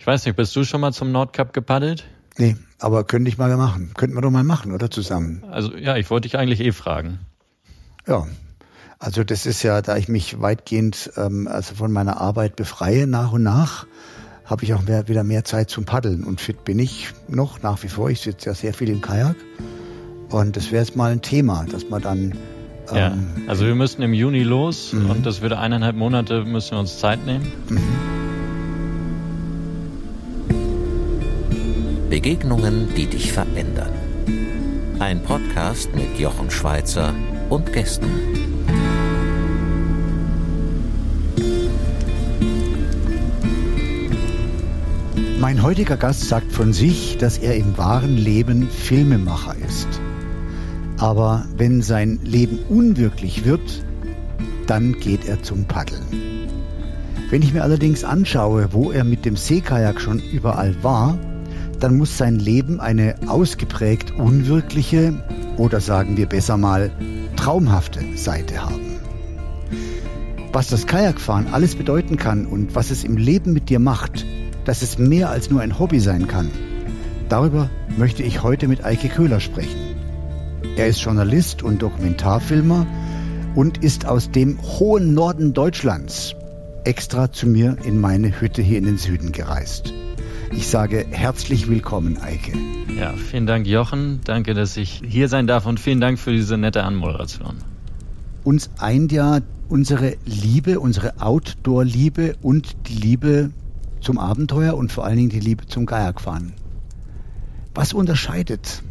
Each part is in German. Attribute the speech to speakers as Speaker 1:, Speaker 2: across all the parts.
Speaker 1: Ich weiß nicht, bist du schon mal zum Nordkap gepaddelt?
Speaker 2: Nee, aber könnte ich mal machen. Könnten wir doch mal machen, oder zusammen?
Speaker 1: Also ja, ich wollte dich eigentlich eh fragen.
Speaker 2: Ja, also das ist ja, da ich mich weitgehend ähm, also von meiner Arbeit befreie nach und nach, habe ich auch mehr, wieder mehr Zeit zum Paddeln. Und fit bin ich noch nach wie vor. Ich sitze ja sehr viel im Kajak. Und das wäre jetzt mal ein Thema, dass man dann
Speaker 1: ähm, ja, also wir müssen im Juni los mhm. und das würde eineinhalb Monate müssen wir uns Zeit nehmen. Mhm.
Speaker 3: Begegnungen, die dich verändern. Ein Podcast mit Jochen Schweizer und Gästen.
Speaker 2: Mein heutiger Gast sagt von sich, dass er im wahren Leben Filmemacher ist. Aber wenn sein Leben unwirklich wird, dann geht er zum Paddeln. Wenn ich mir allerdings anschaue, wo er mit dem Seekajak schon überall war, dann muss sein Leben eine ausgeprägt unwirkliche oder sagen wir besser mal traumhafte Seite haben. Was das Kajakfahren alles bedeuten kann und was es im Leben mit dir macht, dass es mehr als nur ein Hobby sein kann, darüber möchte ich heute mit Eike Köhler sprechen. Er ist Journalist und Dokumentarfilmer und ist aus dem hohen Norden Deutschlands extra zu mir in meine Hütte hier in den Süden gereist. Ich sage herzlich willkommen, Eike.
Speaker 1: Ja, vielen Dank, Jochen. Danke, dass ich hier sein darf und vielen Dank für diese nette Anmoderation.
Speaker 2: Uns eint ja unsere Liebe, unsere Outdoor-Liebe und die Liebe zum Abenteuer und vor allen Dingen die Liebe zum Kajakfahren. Was unterscheidet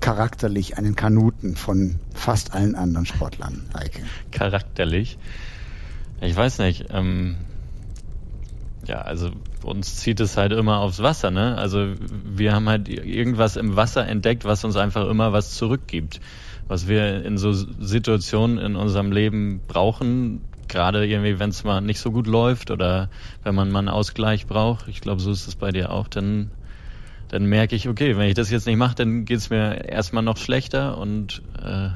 Speaker 2: charakterlich einen Kanuten von fast allen anderen Sportlern, Eike?
Speaker 1: Charakterlich? Ich weiß nicht. Ähm, ja, also uns zieht es halt immer aufs Wasser, ne? Also wir haben halt irgendwas im Wasser entdeckt, was uns einfach immer was zurückgibt. Was wir in so Situationen in unserem Leben brauchen, gerade irgendwie, wenn es mal nicht so gut läuft oder wenn man mal einen Ausgleich braucht, ich glaube, so ist es bei dir auch, dann, dann merke ich, okay, wenn ich das jetzt nicht mache, dann geht es mir erstmal noch schlechter und äh,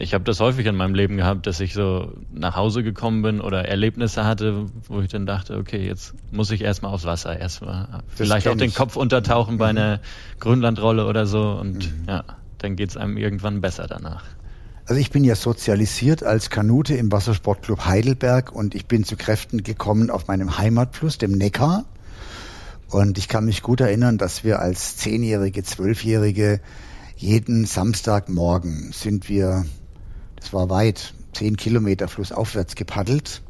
Speaker 1: ich habe das häufig in meinem Leben gehabt, dass ich so nach Hause gekommen bin oder Erlebnisse hatte, wo ich dann dachte, okay, jetzt muss ich erstmal aufs Wasser, erstmal vielleicht auch den ich. Kopf untertauchen bei mhm. einer Grönlandrolle oder so und mhm. ja, dann geht's einem irgendwann besser danach.
Speaker 2: Also ich bin ja sozialisiert als Kanute im Wassersportclub Heidelberg und ich bin zu Kräften gekommen auf meinem Heimatfluss, dem Neckar. Und ich kann mich gut erinnern, dass wir als Zehnjährige, Zwölfjährige jeden Samstagmorgen sind wir das war weit, zehn Kilometer flussaufwärts gepaddelt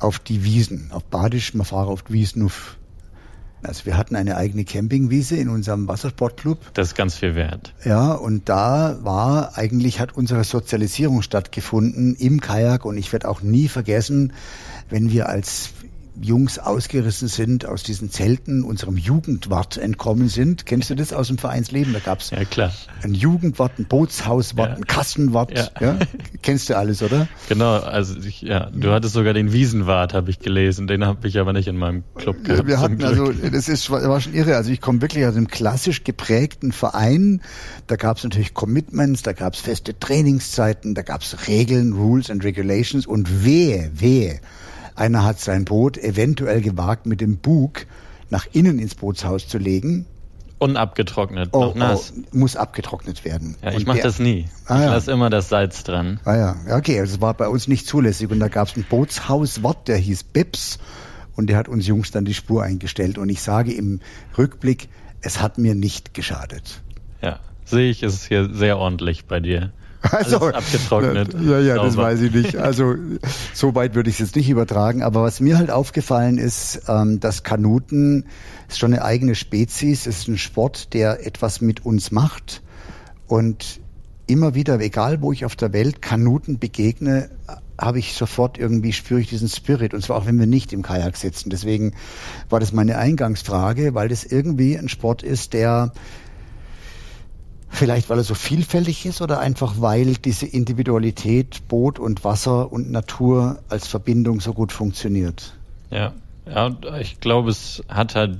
Speaker 2: auf die Wiesen, auf Badisch, man fahre auf die Wiesen auf. Also wir hatten eine eigene Campingwiese in unserem Wassersportclub.
Speaker 1: Das ist ganz viel wert.
Speaker 2: Ja, und da war eigentlich hat unsere Sozialisierung stattgefunden im Kajak und ich werde auch nie vergessen, wenn wir als Jungs ausgerissen sind, aus diesen Zelten unserem Jugendwart entkommen sind. Kennst du das aus dem Vereinsleben? Da gab's
Speaker 1: ja, klar.
Speaker 2: ein Jugendwart, ein Bootshauswart, ja. ein Kassenwart. Ja. ja. Kennst du alles, oder?
Speaker 1: Genau, also ich, ja, du hattest sogar den Wiesenwart, habe ich gelesen. Den habe ich aber nicht in meinem Club gehabt.
Speaker 2: Wir hatten also, das ist war schon irre. Also ich komme wirklich aus einem klassisch geprägten Verein. Da gab's natürlich Commitments, da gab's feste Trainingszeiten, da gab's Regeln, Rules and Regulations und wehe, wehe einer hat sein Boot eventuell gewagt, mit dem Bug nach innen ins Bootshaus zu legen.
Speaker 1: Unabgetrocknet, oh, noch nass.
Speaker 2: Oh, muss abgetrocknet werden.
Speaker 1: Ja, ich mache das nie. Ah, ich ja. lasse immer das Salz dran.
Speaker 2: Ah ja, okay, also das war bei uns nicht zulässig. Und da gab es einen Bootshauswart, der hieß Bips. Und der hat uns Jungs dann die Spur eingestellt. Und ich sage im Rückblick, es hat mir nicht geschadet.
Speaker 1: Ja, sehe ich, ist hier sehr ordentlich bei dir.
Speaker 2: Also, Alles abgetrocknet. Ja, ja, das weiß ich nicht. Also so weit würde ich es jetzt nicht übertragen. Aber was mir halt aufgefallen ist, ähm, dass Kanuten ist schon eine eigene Spezies, ist ein Sport, der etwas mit uns macht. Und immer wieder, egal wo ich auf der Welt Kanuten begegne, habe ich sofort irgendwie spüre ich diesen Spirit und zwar auch wenn wir nicht im Kajak sitzen. Deswegen war das meine Eingangsfrage, weil das irgendwie ein Sport ist, der Vielleicht, weil er so vielfältig ist oder einfach, weil diese Individualität Boot und Wasser und Natur als Verbindung so gut funktioniert?
Speaker 1: Ja, ja, ich glaube, es hat halt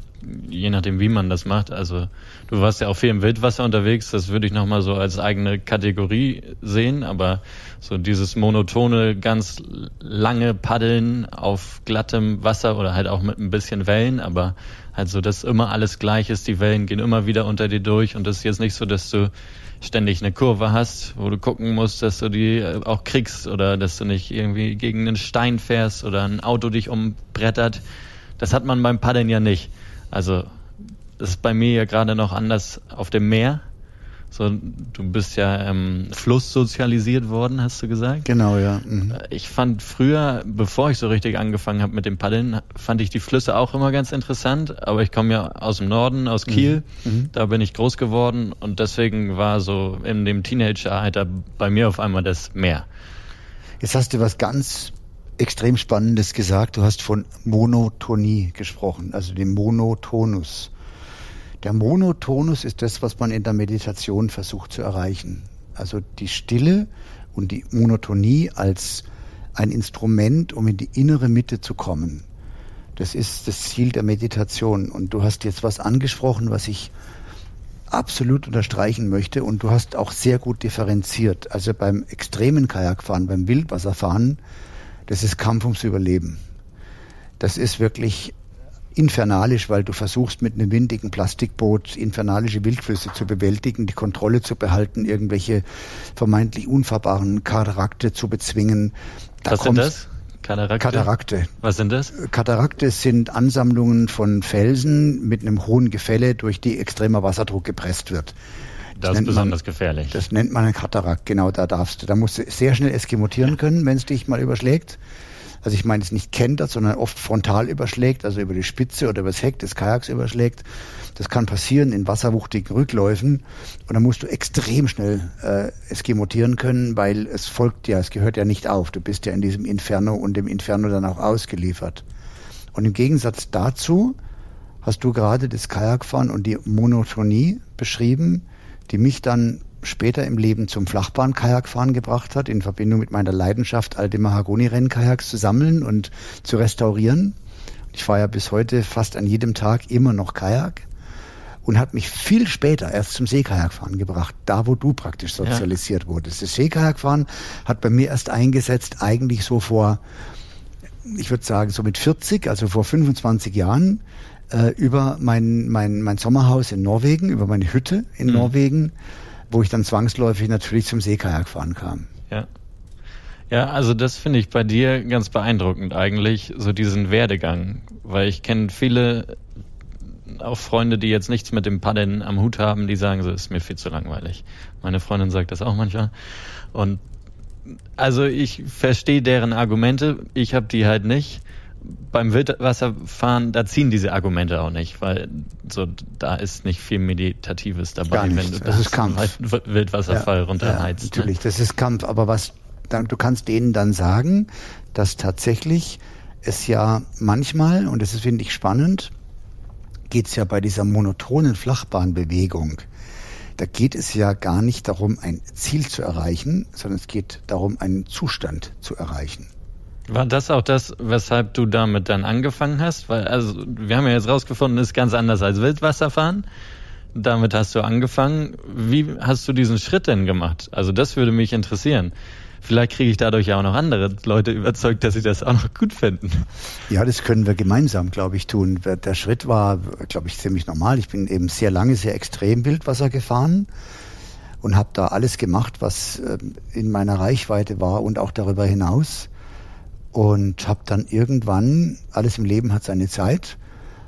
Speaker 1: je nachdem, wie man das macht. Also du warst ja auch viel im Wildwasser unterwegs, das würde ich nochmal so als eigene Kategorie sehen, aber so dieses monotone, ganz lange Paddeln auf glattem Wasser oder halt auch mit ein bisschen Wellen, aber halt so, dass immer alles gleich ist, die Wellen gehen immer wieder unter dir durch und das ist jetzt nicht so, dass du ständig eine Kurve hast, wo du gucken musst, dass du die äh, auch kriegst oder dass du nicht irgendwie gegen einen Stein fährst oder ein Auto dich umbrettert. Das hat man beim Paddeln ja nicht. Also das ist bei mir ja gerade noch anders auf dem Meer. So, du bist ja ähm, Fluss sozialisiert worden, hast du gesagt?
Speaker 2: Genau, ja. Mhm.
Speaker 1: Äh, ich fand früher, bevor ich so richtig angefangen habe mit dem Paddeln, fand ich die Flüsse auch immer ganz interessant. Aber ich komme ja aus dem Norden, aus Kiel. Mhm. Mhm. Da bin ich groß geworden und deswegen war so in dem Teenageralter bei mir auf einmal das Meer.
Speaker 2: Jetzt hast du was ganz extrem Spannendes gesagt. Du hast von Monotonie gesprochen, also dem Monotonus. Der Monotonus ist das, was man in der Meditation versucht zu erreichen. Also die Stille und die Monotonie als ein Instrument, um in die innere Mitte zu kommen. Das ist das Ziel der Meditation. Und du hast jetzt was angesprochen, was ich absolut unterstreichen möchte. Und du hast auch sehr gut differenziert. Also beim extremen Kajakfahren, beim Wildwasserfahren, das ist Kampf ums Überleben. Das ist wirklich infernalisch, weil du versuchst mit einem windigen Plastikboot infernalische Wildflüsse zu bewältigen, die Kontrolle zu behalten, irgendwelche vermeintlich unfahrbaren Katarakte zu bezwingen.
Speaker 1: Da Was sind das?
Speaker 2: Katarakte? Katarakte.
Speaker 1: Was sind das?
Speaker 2: Katarakte sind Ansammlungen von Felsen mit einem hohen Gefälle, durch die extremer Wasserdruck gepresst wird.
Speaker 1: Das, das ist besonders man, gefährlich.
Speaker 2: Das nennt man ein Katarakt, genau, da darfst du. Da musst du sehr schnell eskimotieren können, wenn es dich mal überschlägt. Also ich meine es nicht kentert, sondern oft frontal überschlägt, also über die Spitze oder über das Heck des Kajaks überschlägt. Das kann passieren in wasserwuchtigen Rückläufen und dann musst du extrem schnell äh, eskimotieren können, weil es folgt ja, es gehört ja nicht auf. Du bist ja in diesem Inferno und dem Inferno dann auch ausgeliefert. Und im Gegensatz dazu hast du gerade das Kajakfahren und die Monotonie beschrieben, die mich dann später im Leben zum Flachbahn-Kajakfahren gebracht hat, in Verbindung mit meiner Leidenschaft, alte Mahagoni-Rennkajaks zu sammeln und zu restaurieren. Ich fahre ja bis heute fast an jedem Tag immer noch Kajak und hat mich viel später erst zum Seekajakfahren gebracht, da wo du praktisch sozialisiert ja. wurdest. Das Seekajakfahren hat bei mir erst eingesetzt, eigentlich so vor, ich würde sagen, so mit 40, also vor 25 Jahren, äh, über mein, mein, mein Sommerhaus in Norwegen, über meine Hütte in mhm. Norwegen, wo ich dann zwangsläufig natürlich zum Seekajakfahren kam.
Speaker 1: Ja. Ja, also das finde ich bei dir ganz beeindruckend eigentlich, so diesen Werdegang, weil ich kenne viele auch Freunde, die jetzt nichts mit dem Paddeln am Hut haben, die sagen, so ist mir viel zu langweilig. Meine Freundin sagt das auch manchmal. Und also ich verstehe deren Argumente, ich habe die halt nicht beim Wildwasserfahren, da ziehen diese Argumente auch nicht, weil so da ist nicht viel Meditatives dabei,
Speaker 2: wenn du das, das ist Kampf.
Speaker 1: Wildwasserfall ja, runterheizt.
Speaker 2: Ja, ne? natürlich, das ist Kampf, aber was du kannst denen dann sagen, dass tatsächlich es ja manchmal, und das finde ich spannend, geht es ja bei dieser monotonen Flachbahnbewegung, da geht es ja gar nicht darum, ein Ziel zu erreichen, sondern es geht darum, einen Zustand zu erreichen.
Speaker 1: War das auch das, weshalb du damit dann angefangen hast? Weil, also, wir haben ja jetzt rausgefunden, ist ganz anders als Wildwasserfahren. Damit hast du angefangen. Wie hast du diesen Schritt denn gemacht? Also, das würde mich interessieren. Vielleicht kriege ich dadurch ja auch noch andere Leute überzeugt, dass sie das auch noch gut finden.
Speaker 2: Ja, das können wir gemeinsam, glaube ich, tun. Der Schritt war, glaube ich, ziemlich normal. Ich bin eben sehr lange, sehr extrem Wildwasser gefahren und habe da alles gemacht, was ähm, in meiner Reichweite war und auch darüber hinaus und habe dann irgendwann, alles im Leben hat seine Zeit,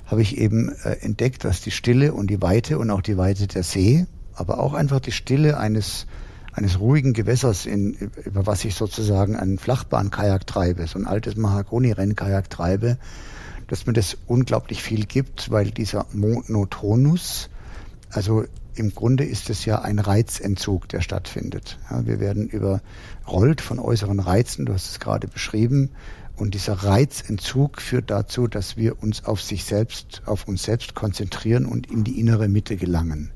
Speaker 2: habe ich eben äh, entdeckt, dass die Stille und die Weite und auch die Weite der See, aber auch einfach die Stille eines eines ruhigen Gewässers, in, über was ich sozusagen einen Flachbahnkajak treibe, so ein altes Mahagoni-Rennkajak treibe, dass mir das unglaublich viel gibt, weil dieser Monotonus, also im Grunde ist es ja ein Reizentzug, der stattfindet. Ja, wir werden überrollt von äußeren Reizen, du hast es gerade beschrieben, und dieser Reizentzug führt dazu, dass wir uns auf sich selbst, auf uns selbst konzentrieren und in die innere Mitte gelangen.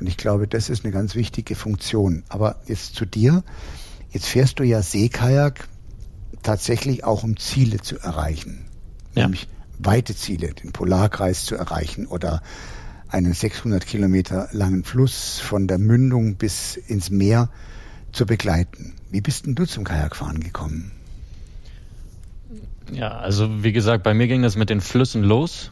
Speaker 2: Und ich glaube, das ist eine ganz wichtige Funktion. Aber jetzt zu dir. Jetzt fährst du ja Seekajak tatsächlich auch um Ziele zu erreichen. Ja. Nämlich weite Ziele, den Polarkreis zu erreichen oder einen 600 Kilometer langen Fluss von der Mündung bis ins Meer zu begleiten. Wie bist denn du zum Kajakfahren gekommen?
Speaker 1: Ja, also wie gesagt, bei mir ging das mit den Flüssen los.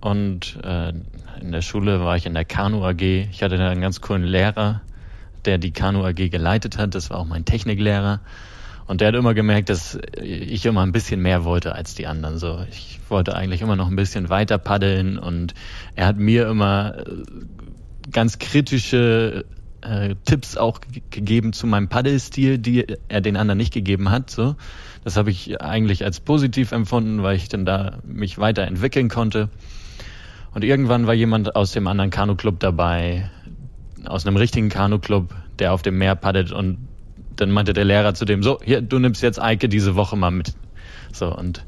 Speaker 1: Und äh, in der Schule war ich in der Kanu AG. Ich hatte da einen ganz coolen Lehrer, der die Kanu AG geleitet hat. Das war auch mein Techniklehrer. Und der hat immer gemerkt, dass ich immer ein bisschen mehr wollte als die anderen. So, ich wollte eigentlich immer noch ein bisschen weiter paddeln und er hat mir immer äh, ganz kritische äh, Tipps auch gegeben zu meinem Paddelstil, die er den anderen nicht gegeben hat. So, das habe ich eigentlich als positiv empfunden, weil ich dann da mich weiterentwickeln konnte. Und irgendwann war jemand aus dem anderen Kanu-Club dabei, aus einem richtigen Kanu-Club, der auf dem Meer paddelt und dann meinte der Lehrer zu dem, so, hier, du nimmst jetzt Eike diese Woche mal mit. So, und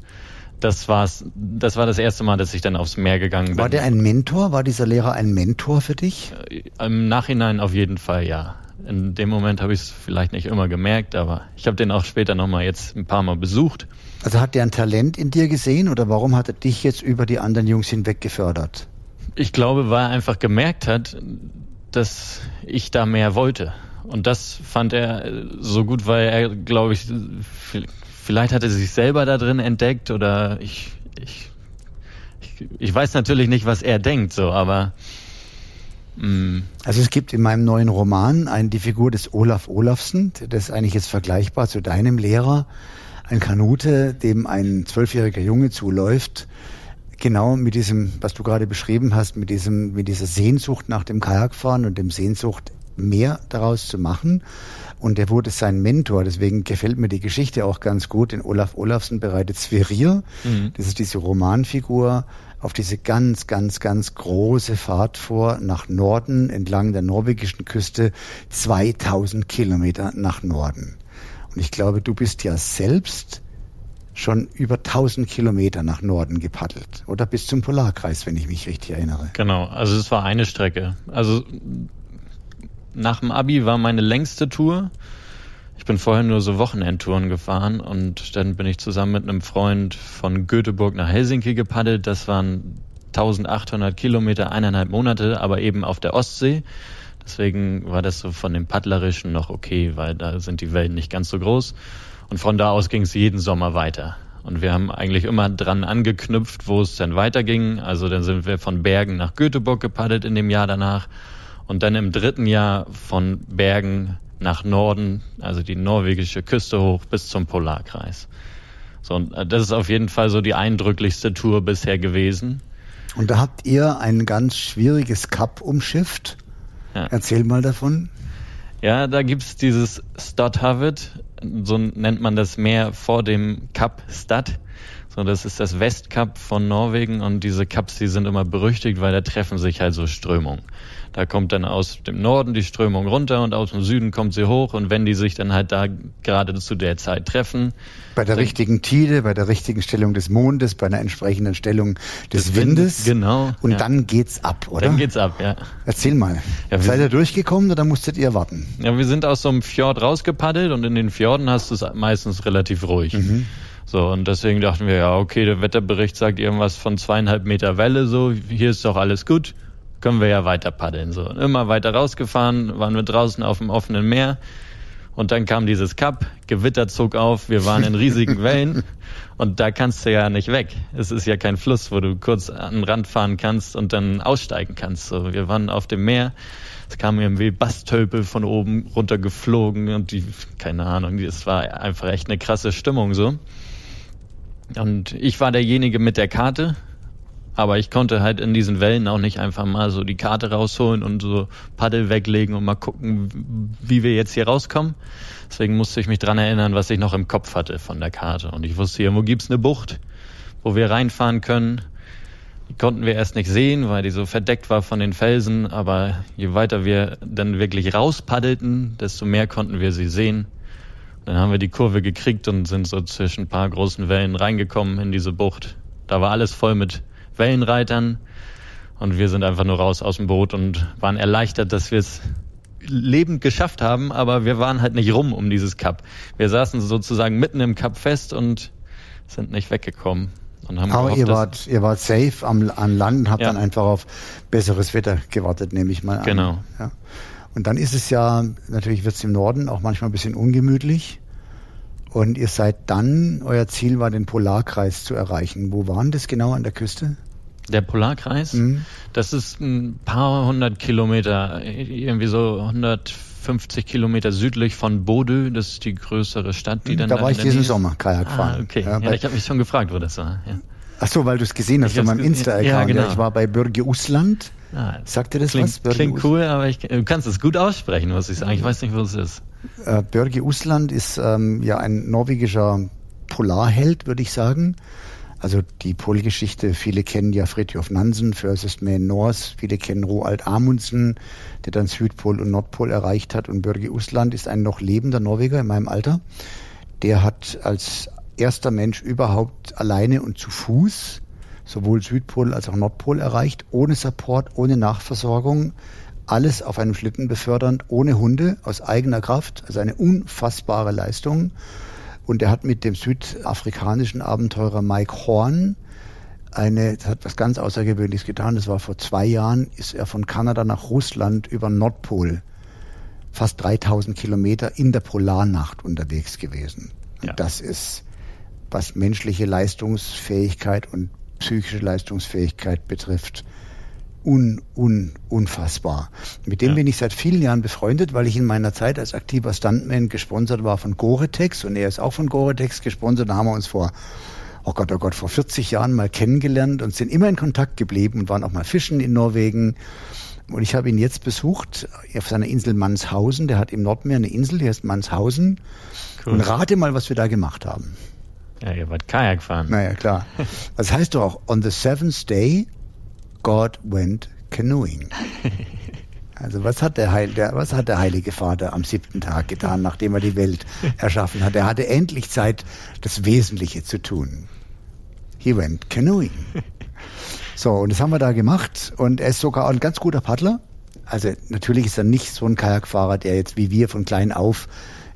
Speaker 1: das war's, das war das erste Mal, dass ich dann aufs Meer gegangen bin.
Speaker 2: War der ein Mentor? War dieser Lehrer ein Mentor für dich?
Speaker 1: Äh, Im Nachhinein auf jeden Fall, ja. In dem Moment habe ich es vielleicht nicht immer gemerkt, aber ich habe den auch später nochmal jetzt ein paar Mal besucht.
Speaker 2: Also hat der ein Talent in dir gesehen oder warum hat er dich jetzt über die anderen Jungs hinweg gefördert?
Speaker 1: Ich glaube, weil er einfach gemerkt hat, dass ich da mehr wollte. Und das fand er so gut, weil er, glaube ich, vielleicht hat er sich selber da drin entdeckt oder ich, ich, ich, ich weiß natürlich nicht, was er denkt, so, aber
Speaker 2: mm. also es gibt in meinem neuen Roman eine, die Figur des Olaf Olafsen, das ist eigentlich jetzt vergleichbar zu deinem Lehrer, ein Kanute, dem ein zwölfjähriger Junge zuläuft, genau mit diesem, was du gerade beschrieben hast, mit diesem, mit dieser Sehnsucht nach dem Kajakfahren und dem Sehnsucht mehr daraus zu machen. Und er wurde sein Mentor, deswegen gefällt mir die Geschichte auch ganz gut. In Olaf Olafsen bereitet Sverrir, mhm. das ist diese Romanfigur, auf diese ganz, ganz, ganz große Fahrt vor nach Norden entlang der norwegischen Küste, 2000 Kilometer nach Norden. Und ich glaube, du bist ja selbst schon über 1000 Kilometer nach Norden gepaddelt oder bis zum Polarkreis, wenn ich mich richtig erinnere.
Speaker 1: Genau, also es war eine Strecke. Also nach dem Abi war meine längste Tour. Ich bin vorher nur so Wochenendtouren gefahren und dann bin ich zusammen mit einem Freund von Göteborg nach Helsinki gepaddelt. Das waren 1800 Kilometer, eineinhalb Monate, aber eben auf der Ostsee. Deswegen war das so von dem Paddlerischen noch okay, weil da sind die Wellen nicht ganz so groß. Und von da aus ging es jeden Sommer weiter. Und wir haben eigentlich immer dran angeknüpft, wo es dann weiterging. Also dann sind wir von Bergen nach Göteborg gepaddelt in dem Jahr danach und dann im dritten Jahr von Bergen nach Norden, also die norwegische Küste hoch bis zum Polarkreis. So, und äh, das ist auf jeden Fall so die eindrücklichste Tour bisher gewesen.
Speaker 2: Und da habt ihr ein ganz schwieriges Kap umschifft. Ja. Erzähl mal davon.
Speaker 1: Ja, da gibt's dieses Stadhavet, so nennt man das Meer vor dem Kap Stad. So, das ist das Westkap von Norwegen und diese Kaps, die sind immer berüchtigt, weil da treffen sich halt so Strömungen. Da kommt dann aus dem Norden die Strömung runter und aus dem Süden kommt sie hoch. Und wenn die sich dann halt da gerade zu der Zeit treffen.
Speaker 2: Bei der richtigen Tide, bei der richtigen Stellung des Mondes, bei einer entsprechenden Stellung des, des Windes.
Speaker 1: Genau.
Speaker 2: Und ja. dann geht's ab, oder?
Speaker 1: Dann geht's ab, ja.
Speaker 2: Erzähl mal. Ja, Seid ihr durchgekommen oder musstet ihr warten?
Speaker 1: Ja, wir sind aus so einem Fjord rausgepaddelt und in den Fjorden hast du es meistens relativ ruhig. Mhm. So, und deswegen dachten wir, ja, okay, der Wetterbericht sagt irgendwas von zweieinhalb Meter Welle, so, hier ist doch alles gut können wir ja weiter paddeln. So. Und immer weiter rausgefahren, waren wir draußen auf dem offenen Meer. Und dann kam dieses Cup, Gewitter zog auf, wir waren in riesigen Wellen und da kannst du ja nicht weg. Es ist ja kein Fluss, wo du kurz an den Rand fahren kannst und dann aussteigen kannst. So, wir waren auf dem Meer, es kam irgendwie Bastölpel von oben runtergeflogen und die, keine Ahnung, es war einfach echt eine krasse Stimmung so. Und ich war derjenige mit der Karte, aber ich konnte halt in diesen Wellen auch nicht einfach mal so die Karte rausholen und so Paddel weglegen und mal gucken, wie wir jetzt hier rauskommen. Deswegen musste ich mich dran erinnern, was ich noch im Kopf hatte von der Karte. Und ich wusste, irgendwo gibt's eine Bucht, wo wir reinfahren können. Die konnten wir erst nicht sehen, weil die so verdeckt war von den Felsen. Aber je weiter wir dann wirklich rauspaddelten, desto mehr konnten wir sie sehen. Dann haben wir die Kurve gekriegt und sind so zwischen ein paar großen Wellen reingekommen in diese Bucht. Da war alles voll mit Wellenreitern. Und wir sind einfach nur raus aus dem Boot und waren erleichtert, dass wir es lebend geschafft haben, aber wir waren halt nicht rum um dieses Cup. Wir saßen sozusagen mitten im Cup fest und sind nicht weggekommen. Und haben
Speaker 2: Aber
Speaker 1: gehofft,
Speaker 2: ihr wart, ihr wart safe am, an Land und habt
Speaker 1: Ja.
Speaker 2: dann einfach auf besseres Wetter gewartet, nehme ich mal an.
Speaker 1: Genau.
Speaker 2: Ja. Und dann ist es ja, natürlich wird es im Norden auch manchmal ein bisschen ungemütlich. Und ihr seid dann, euer Ziel war, den Polarkreis zu erreichen. Wo waren das genau an der Küste?
Speaker 1: Der Polarkreis,
Speaker 2: Mhm.
Speaker 1: das ist ein paar hundert Kilometer, irgendwie so 150 Kilometer südlich von Bordeaux. Das ist die größere Stadt, die dann
Speaker 2: da war
Speaker 1: in
Speaker 2: ich diesen. Sommer Kajak
Speaker 1: Ah,
Speaker 2: fahren.
Speaker 1: okay.
Speaker 2: Ja,
Speaker 1: Ja, ich habe mich schon gefragt, wo das war. Ja.
Speaker 2: Ach so, weil du es gesehen hast
Speaker 1: Ich
Speaker 2: auf
Speaker 1: hab's
Speaker 2: meinem. Insta-Account.
Speaker 1: Ja, genau.
Speaker 2: ich war bei Bürge Usland.
Speaker 1: Ah,
Speaker 2: Sagt dir das
Speaker 1: klingt,
Speaker 2: was? Bürge
Speaker 1: klingt cool, aber ich, du kannst es gut aussprechen, muss ich sagen. Ich weiß nicht, wo es ist.
Speaker 2: Äh, Börge Usland ist ähm, ja ein norwegischer Polarheld, würde ich sagen. Also die Polgeschichte, viele kennen ja Fridtjof Nansen, First Man Norse, viele kennen Roald Amundsen, der dann Südpol und Nordpol erreicht hat. Und Börge Usland ist ein noch lebender Norweger in meinem Alter. Der hat als erster Mensch überhaupt alleine und zu Fuß sowohl Südpol als auch Nordpol erreicht, ohne Support, ohne Nachversorgung, alles auf einem Schlitten befördernd, ohne Hunde, aus eigener Kraft, also eine unfassbare Leistung. Und er hat mit dem südafrikanischen Abenteurer Mike Horn eine, das hat was ganz Außergewöhnliches getan. Das war vor zwei Jahren, ist er von Kanada nach Russland über Nordpol fast 3000 Kilometer in der Polarnacht unterwegs gewesen. Und
Speaker 1: Ja.
Speaker 2: das ist, was menschliche Leistungsfähigkeit und psychische Leistungsfähigkeit betrifft, un, un, unfassbar. Mit dem
Speaker 1: Ja.
Speaker 2: bin ich seit vielen Jahren befreundet, weil ich in meiner Zeit als aktiver Stuntman gesponsert war von Gore-Tex und er ist auch von Gore-Tex gesponsert. Da haben wir uns vor, oh Gott, oh Gott, vor 40 Jahren mal kennengelernt und sind immer in Kontakt geblieben und waren auch mal fischen in Norwegen. Und ich habe ihn jetzt besucht auf seiner Insel Mannshausen. Der hat im Nordmeer eine Insel, die heißt Mannshausen.
Speaker 1: Cool.
Speaker 2: Und rate mal, was wir da gemacht haben.
Speaker 1: Ja, ihr wart Kajak fahren.
Speaker 2: Naja, klar. Das heißt doch auch, on the seventh day, God went canoeing. Also was hat der, Heil, der, was hat der Heilige Vater am siebten Tag getan, nachdem er die Welt erschaffen hat? Er hatte endlich Zeit, das Wesentliche zu tun. He went canoeing. So, und das haben wir da gemacht. Und er ist sogar ein ganz guter Paddler. Also natürlich ist er nicht so ein Kajakfahrer, der jetzt wie wir von klein auf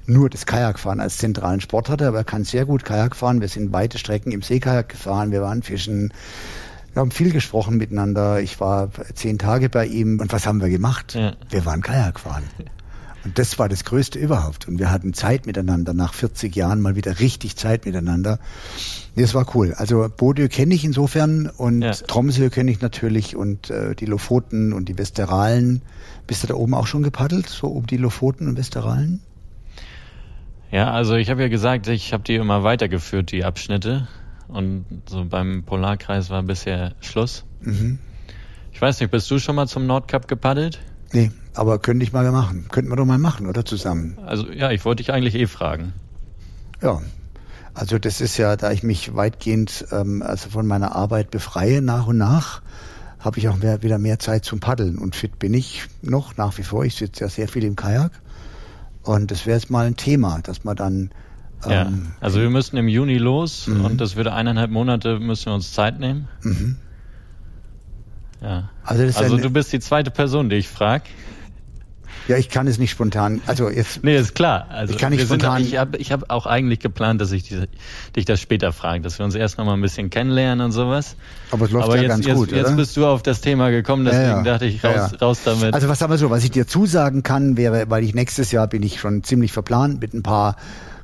Speaker 2: nur das Kajakfahren als zentralen Sport hatte, aber er kann sehr gut Kajak fahren. Wir sind weite Strecken im Seekajak gefahren, wir waren fischen, wir haben viel gesprochen miteinander. Ich war zehn Tage bei ihm und was haben wir gemacht?
Speaker 1: Ja.
Speaker 2: Wir waren Kajak fahren. Und das war das Größte überhaupt. Und wir hatten Zeit miteinander, nach 40 Jahren mal wieder richtig Zeit miteinander. Das war cool. Also Bodø kenne ich insofern und
Speaker 1: Ja.
Speaker 2: Tromsø kenne ich natürlich und äh, die Lofoten und die Westeralen. Bist du da oben auch schon gepaddelt, so um die Lofoten und Westeralen?
Speaker 1: Ja, also ich habe ja gesagt, ich habe die immer weitergeführt, die Abschnitte. Und so beim Polarkreis war bisher Schluss.
Speaker 2: Mhm.
Speaker 1: Ich weiß nicht, bist du schon mal zum Nordkap gepaddelt?
Speaker 2: Nee, aber könnte ich mal machen. Könnten wir doch mal machen, oder zusammen?
Speaker 1: Also ja, ich wollte dich eigentlich eh fragen.
Speaker 2: Ja. Also das ist ja, da ich mich weitgehend ähm, also von meiner Arbeit befreie nach und nach, habe ich auch mehr, wieder mehr Zeit zum Paddeln. Und fit bin ich noch nach wie vor. Ich sitze ja sehr viel im Kajak. Und das wäre jetzt mal ein Thema, dass man dann
Speaker 1: ja,
Speaker 2: ähm,
Speaker 1: also wir müssten im Juni los
Speaker 2: Mhm.
Speaker 1: und das würde eineinhalb Monate müssen wir uns Zeit nehmen.
Speaker 2: mhm.
Speaker 1: Ja.
Speaker 2: Also
Speaker 1: Also du bist die zweite Person, die ich frage.
Speaker 2: ja, ich kann es nicht spontan. Also jetzt
Speaker 1: Nee, ist klar. Also
Speaker 2: Ich kann nicht
Speaker 1: wir sind-
Speaker 2: spontan-
Speaker 1: ich habe ich hab auch eigentlich geplant, dass ich diese, dich das später frage, dass wir uns erst noch mal ein bisschen kennenlernen und sowas.
Speaker 2: Aber es läuft
Speaker 1: Aber
Speaker 2: ja
Speaker 1: jetzt,
Speaker 2: ganz
Speaker 1: jetzt,
Speaker 2: gut,
Speaker 1: jetzt
Speaker 2: oder?
Speaker 1: bist du auf das Thema gekommen, deswegen
Speaker 2: Ja, ja.
Speaker 1: dachte ich, raus,
Speaker 2: ja.
Speaker 1: raus damit.
Speaker 2: Also was sagen wir so, was ich dir zusagen kann, wäre, weil ich nächstes Jahr bin ich schon ziemlich verplant mit ein paar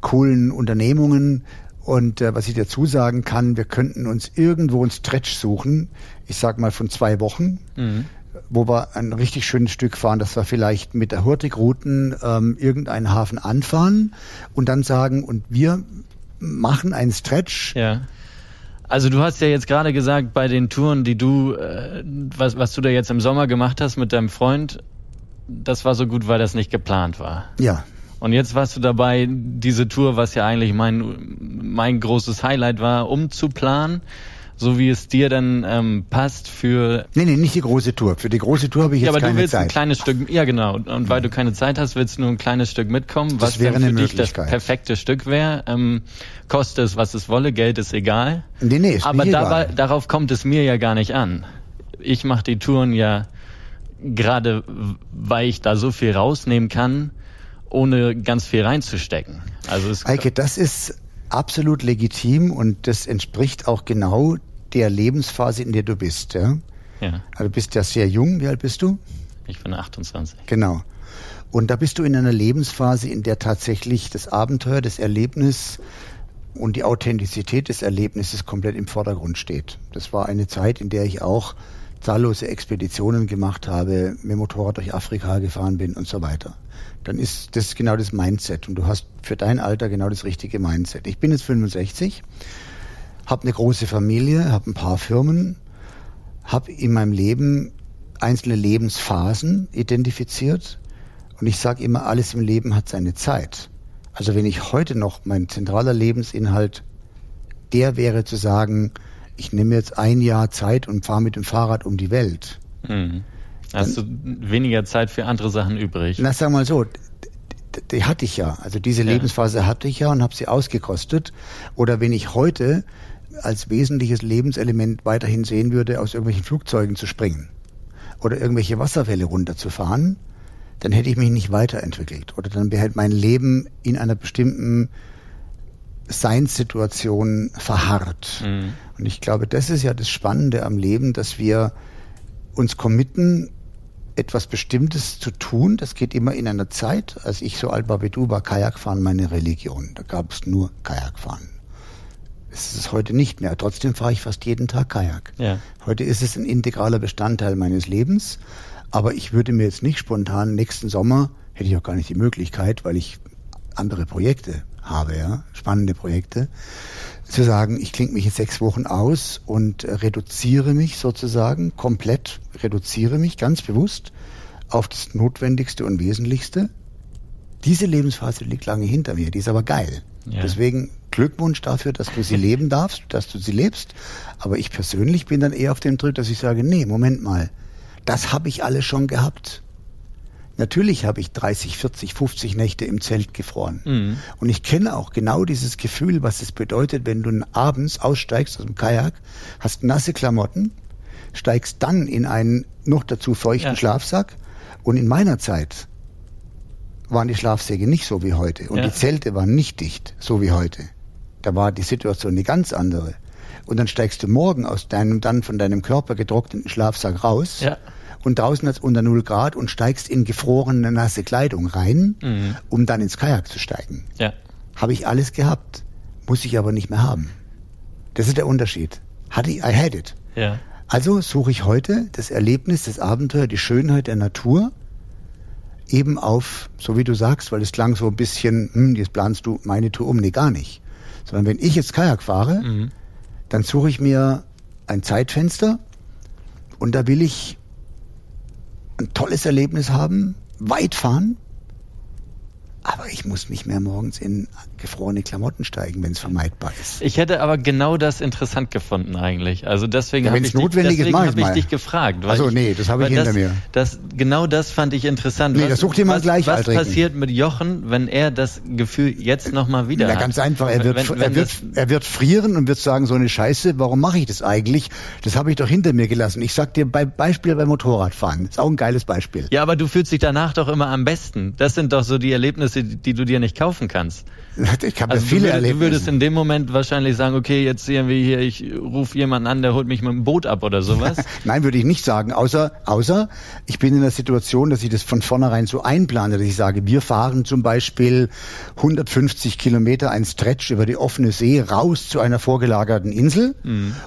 Speaker 2: coolen Unternehmungen und äh, was ich dir zusagen kann, wir könnten uns irgendwo ein Stretch suchen, ich sag mal von zwei Wochen,
Speaker 1: mhm.
Speaker 2: wo wir ein richtig schönes Stück fahren, dass wir vielleicht mit der Hurtigruten ähm, irgendeinen Hafen anfahren und dann sagen, und wir machen einen Stretch.
Speaker 1: Ja. Also du hast ja jetzt gerade gesagt, bei den Touren, die du, äh, was, was du da jetzt im Sommer gemacht hast mit deinem Freund, das war so gut, weil das nicht geplant war.
Speaker 2: Ja,
Speaker 1: Und jetzt warst du dabei, diese Tour, was ja eigentlich mein, mein großes Highlight war, umzuplanen, so wie es dir dann ähm, passt für
Speaker 2: nee, nee, nicht die große Tour. Für die große Tour habe ich
Speaker 1: ja,
Speaker 2: jetzt
Speaker 1: aber du
Speaker 2: keine
Speaker 1: willst ein
Speaker 2: Zeit.
Speaker 1: kleines Stück, ja genau, und, und weil du keine Zeit hast, willst du nur ein kleines Stück mitkommen, was
Speaker 2: wäre
Speaker 1: dann für dich das perfekte Stück wäre. Ähm, koste es, was es wolle, Geld ist egal.
Speaker 2: Nee, nee, ist
Speaker 1: aber
Speaker 2: mir
Speaker 1: dabei,
Speaker 2: egal.
Speaker 1: darauf kommt es mir ja gar nicht an. Ich mache die Touren ja gerade, weil ich da so viel rausnehmen kann, ohne ganz viel reinzustecken. Also es
Speaker 2: Eike, das ist, absolut legitim und das entspricht auch genau der Lebensphase, in der du bist. Ja?
Speaker 1: Ja,
Speaker 2: Also du bist ja sehr jung. Wie alt bist du?
Speaker 1: ich bin 28.
Speaker 2: Genau. Und da bist du in einer Lebensphase, in der tatsächlich das Abenteuer, das Erlebnis und die Authentizität des Erlebnisses komplett im Vordergrund steht. Das war eine Zeit, in der ich auch zahllose Expeditionen gemacht habe, mit Motorrad durch Afrika gefahren bin und so weiter. Dann ist das genau das Mindset und du hast für dein Alter genau das richtige Mindset. Ich bin jetzt 65, habe eine große Familie, habe ein paar Firmen, habe in meinem Leben einzelne Lebensphasen identifiziert und ich sage immer, alles im Leben hat seine Zeit. Also wenn ich heute noch mein zentraler Lebensinhalt der wäre zu sagen, ich nehme jetzt ein Jahr Zeit und fahre mit dem Fahrrad um die Welt.
Speaker 1: Mhm. Hast du weniger Zeit für andere Sachen übrig?
Speaker 2: Na, sag mal so, die hatte ich ja. Also diese
Speaker 1: Ja.
Speaker 2: Lebensphase hatte ich ja und habe sie ausgekostet. Oder wenn ich heute als wesentliches Lebenselement weiterhin sehen würde, aus irgendwelchen Flugzeugen zu springen oder irgendwelche Wasserfälle runterzufahren, dann hätte ich mich nicht weiterentwickelt. Oder dann wäre halt mein Leben in einer bestimmten Seinssituation verharrt.
Speaker 1: Mhm.
Speaker 2: Und ich glaube, das ist ja das Spannende am Leben, dass wir uns committen, etwas Bestimmtes zu tun. Das geht immer in einer Zeit. Als ich so alt war wie du, war Kajakfahren meine Religion. Da gab es nur Kajakfahren. Das ist es heute nicht mehr. Trotzdem fahre ich fast jeden Tag Kajak.
Speaker 1: Ja.
Speaker 2: Heute ist es ein integraler Bestandteil meines Lebens. Aber ich würde mir jetzt nicht spontan nächsten Sommer, hätte ich auch gar nicht die Möglichkeit, weil ich andere Projekte habe, ja, spannende Projekte, zu sagen, ich klinge mich jetzt sechs Wochen aus und reduziere mich sozusagen, komplett reduziere mich ganz bewusst auf das Notwendigste und Wesentlichste. Diese Lebensphase liegt lange hinter mir, die ist aber geil.
Speaker 1: Ja.
Speaker 2: Deswegen Glückwunsch dafür, dass du sie leben darfst, dass du sie lebst. Aber ich persönlich bin dann eher auf dem Trip, dass ich sage, nee, Moment mal, das habe ich alles schon gehabt. Natürlich habe ich 30, 40, 50 Nächte im Zelt gefroren.
Speaker 1: Mhm.
Speaker 2: Und ich kenne auch genau dieses Gefühl, was es bedeutet, wenn du abends aussteigst aus dem Kajak, hast nasse Klamotten, steigst dann in einen noch dazu feuchten
Speaker 1: Ja.
Speaker 2: Schlafsack. Und in meiner Zeit waren die Schlafsäcke nicht so wie heute. Und
Speaker 1: Ja.
Speaker 2: die Zelte waren nicht dicht, so wie heute. Da war die Situation eine ganz andere. Und dann steigst du morgen aus deinem dann von deinem Körper getrockneten Schlafsack raus.
Speaker 1: Ja.
Speaker 2: Und draußen hat es unter 0 Grad und steigst in gefrorene, nasse Kleidung rein,
Speaker 1: Mhm.
Speaker 2: um dann ins Kajak zu steigen.
Speaker 1: Ja.
Speaker 2: Habe ich alles gehabt, muss ich aber nicht mehr haben. Das ist der Unterschied. Hatte ich, I had it.
Speaker 1: Ja.
Speaker 2: Also suche ich heute das Erlebnis, das Abenteuer, die Schönheit der Natur eben auf, so wie du sagst, weil es klang so ein bisschen, hm, jetzt planst du meine Tour um. Nee, gar nicht. Sondern wenn ich jetzt Kajak fahre,
Speaker 1: Mhm.
Speaker 2: dann suche ich mir ein Zeitfenster und da will ich ein tolles Erlebnis haben, weit fahren, aber ich muss nicht mehr morgens in gefrorene Klamotten steigen, wenn es vermeidbar ist.
Speaker 1: Ich hätte aber genau das interessant gefunden eigentlich. Also deswegen
Speaker 2: Ja,
Speaker 1: habe ich, dich,
Speaker 2: notwendig ist,
Speaker 1: deswegen
Speaker 2: mach
Speaker 1: hab ich
Speaker 2: mal.
Speaker 1: dich gefragt. weil
Speaker 2: Ach so,
Speaker 1: ich-
Speaker 2: nee, das habe ich hinter mir.
Speaker 1: Das, genau das fand ich interessant.
Speaker 2: Nee,
Speaker 1: was,
Speaker 2: das sucht jemand
Speaker 1: was,
Speaker 2: gleich,
Speaker 1: Was passiert mit Jochen, wenn er das Gefühl jetzt nochmal wieder
Speaker 2: Ja,
Speaker 1: hat?
Speaker 2: ganz einfach. Er wird,
Speaker 1: Wenn- wenn
Speaker 2: er, wird,
Speaker 1: das-
Speaker 2: er wird frieren und wird sagen, so eine Scheiße, warum mache ich das eigentlich? Das habe ich doch hinter mir gelassen. Ich sag dir bei Beispiel beim Motorradfahren. Ist auch ein geiles Beispiel.
Speaker 1: Ja, aber du fühlst dich danach doch immer am besten. Das sind doch so die Erlebnisse, die, die du dir nicht kaufen kannst.
Speaker 2: Ich habe
Speaker 1: Also
Speaker 2: viele
Speaker 1: würdest, du würdest in dem Moment wahrscheinlich sagen, okay, jetzt sehen wir hier, ich rufe jemanden an, der holt mich mit dem Boot ab oder sowas.
Speaker 2: Nein, würde ich nicht sagen, außer, außer ich bin in der Situation, dass ich das von vornherein so einplane, dass ich sage, wir fahren zum Beispiel 150 Kilometer ein Stretch über die offene See raus zu einer vorgelagerten Insel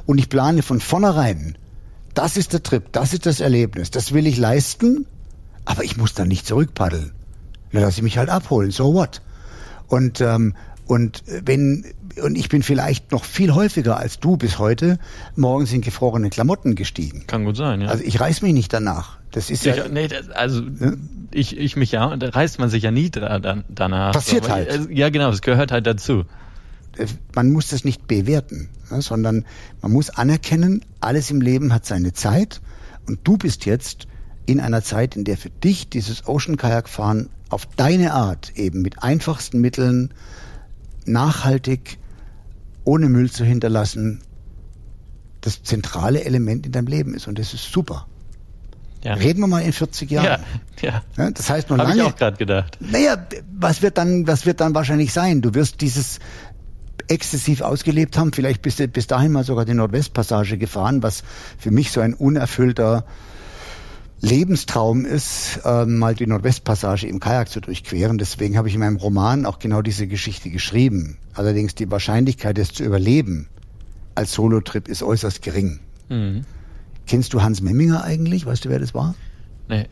Speaker 2: und ich plane von vornherein, das ist der Trip, das ist das Erlebnis, das will ich leisten, aber ich muss dann nicht zurückpaddeln. Dann lasse ich mich halt abholen, so what? Und ähm, und wenn und ich bin vielleicht noch viel häufiger als du bis heute morgens in gefrorene Klamotten gestiegen.
Speaker 1: Kann gut sein, ja.
Speaker 2: Also ich reiß mich nicht danach. Das ist ja,
Speaker 1: Ich, nee, das, also ich, ich mich ja, da reißt man sich ja nie dra dann, danach.
Speaker 2: Passiert
Speaker 1: Aber,
Speaker 2: halt.
Speaker 1: äh, Ja, genau, es gehört halt dazu.
Speaker 2: äh, man muss das nicht bewerten, ne, sondern man muss anerkennen, alles im Leben hat seine Zeit und du bist jetzt in einer Zeit, in der für dich dieses Ocean Kajak fahren auf deine Art eben mit einfachsten Mitteln nachhaltig ohne Müll zu hinterlassen das zentrale Element in deinem Leben ist und das ist super.
Speaker 1: Ja,
Speaker 2: Reden wir mal in 40
Speaker 1: ja,
Speaker 2: Jahren.
Speaker 1: ja.
Speaker 2: Ja, das heißt noch
Speaker 1: Habe ich
Speaker 2: lange.
Speaker 1: auch gerade gedacht.
Speaker 2: Naja, was wird dann, was wird dann wahrscheinlich sein? Du wirst dieses, exzessiv ausgelebt haben, vielleicht bis, bis dahin mal sogar die Nordwestpassage gefahren, was für mich so ein unerfüllter Lebenstraum ist, äh, mal die Nordwestpassage im Kajak zu durchqueren. Deswegen habe ich in meinem Roman auch genau diese Geschichte geschrieben. Allerdings die Wahrscheinlichkeit, es zu überleben als Solotrip ist äußerst gering. Mhm. Kennst du Hans Memminger eigentlich? Weißt du, wer das war?
Speaker 1: Nee.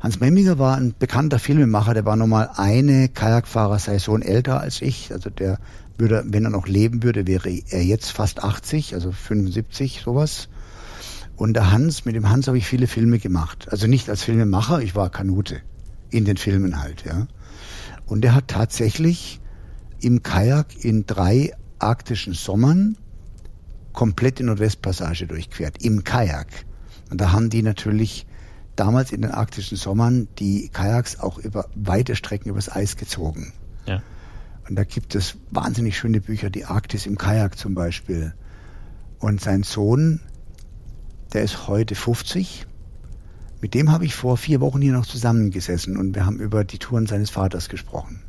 Speaker 2: Hans Memminger war ein bekannter Filmemacher, der war nochmal eine Kajakfahrer-Saison älter als ich. Also der würde, wenn er noch leben würde, wäre er jetzt fast 80, also 75, sowas. Und der Hans, mit dem Hans habe ich viele Filme gemacht. Also nicht als Filmemacher, ich war Kanute. In den Filmen halt, ja. Und er hat tatsächlich im Kajak in drei arktischen Sommern komplett die Nordwestpassage durchquert. Im Kajak. Und da haben die natürlich damals in den arktischen Sommern die Kajaks auch über weite Strecken übers Eis gezogen.
Speaker 1: Ja.
Speaker 2: Und da gibt es wahnsinnig schöne Bücher, die Arktis im Kajak zum Beispiel. Und sein Sohn, der ist heute 50. Mit dem habe ich vor vier Wochen hier noch zusammengesessen und wir haben über die Touren seines Vaters gesprochen.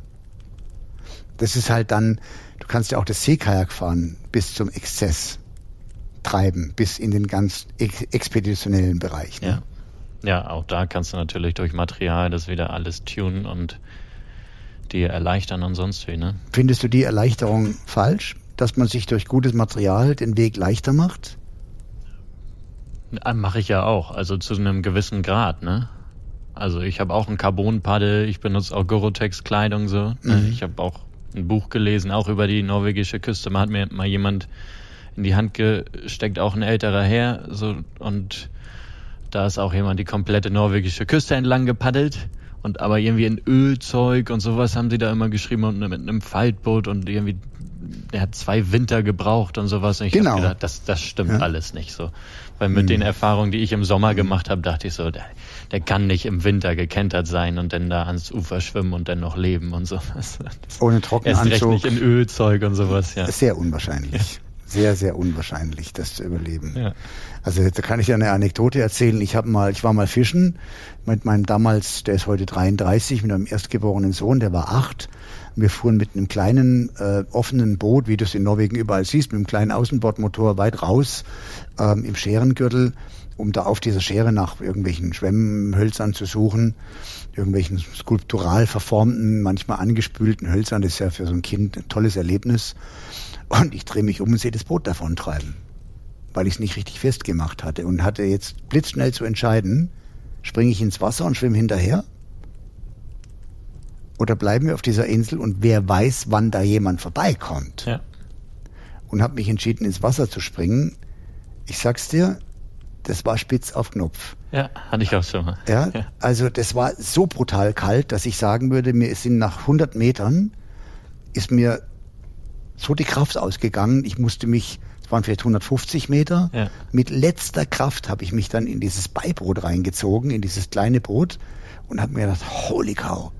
Speaker 2: Das ist halt dann, du kannst ja auch das Seekajak fahren bis zum Exzess treiben, bis in den ganz ex expeditionellen Bereich.
Speaker 1: Ne? Ja. Ja, auch da kannst du natürlich durch Material das wieder alles tunen und dir erleichtern und sonst wie, ne?
Speaker 2: Findest du die Erleichterung falsch, dass man sich durch gutes Material den Weg leichter macht?
Speaker 1: Mache ich ja auch, also zu einem gewissen Grad, ne? Also ich habe auch ein Carbon-Paddel, ich benutze auch Gorotex-Kleidung so. Ne? Mhm. Ich habe auch ein Buch gelesen, auch über die norwegische Küste. Man hat mir mal jemand in die Hand gesteckt, auch ein älterer Herr, so und da ist auch jemand die komplette norwegische Küste entlang gepaddelt. Und aber irgendwie in Ölzeug und sowas haben sie da immer geschrieben und mit einem Faltboot und irgendwie, der hat zwei Winter gebraucht und sowas. Und ich
Speaker 2: genau.
Speaker 1: habe gedacht, das, das stimmt ja. alles nicht so. Weil mit mhm. den Erfahrungen, die ich im Sommer mhm. gemacht habe, dachte ich so, der, der kann nicht im Winter gekentert sein und dann da ans Ufer schwimmen und dann noch leben und sowas.
Speaker 2: Ohne Trockenanzug.
Speaker 1: Erst recht nicht in Ölzeug und sowas, ja.
Speaker 2: Sehr unwahrscheinlich. Ja sehr, sehr unwahrscheinlich, das zu überleben. Ja. Also da kann ich ja eine Anekdote erzählen. Ich habe mal, ich war mal fischen mit meinem damals, der ist heute 33, mit einem erstgeborenen Sohn, der war acht. Wir fuhren mit einem kleinen äh, offenen Boot, wie du es in Norwegen überall siehst, mit einem kleinen Außenbordmotor weit raus ähm, im Scherengürtel, um da auf dieser Schere nach irgendwelchen Schwemmhölzern zu suchen, irgendwelchen skulptural verformten, manchmal angespülten Hölzern. Das ist ja für so ein Kind ein tolles Erlebnis. Und ich drehe mich um und sehe das Boot davontreiben, weil ich es nicht richtig festgemacht hatte und hatte jetzt blitzschnell zu entscheiden, springe ich ins Wasser und schwimme hinterher? Oder bleiben wir auf dieser Insel und wer weiß, wann da jemand vorbeikommt?
Speaker 1: Ja.
Speaker 2: Und habe mich entschieden, ins Wasser zu springen. Ich sag's dir, das war spitz auf Knopf.
Speaker 1: Ja, hatte ich auch schon mal.
Speaker 2: Ja, ja, also das war so brutal kalt, dass ich sagen würde, mir sind nach 100 Metern ist mir so die Kraft ausgegangen. Ich musste mich, es waren vielleicht 150 Meter, ja. mit letzter Kraft habe ich mich dann in dieses Beiboot reingezogen, in dieses kleine Boot und habe mir gedacht, holy cow,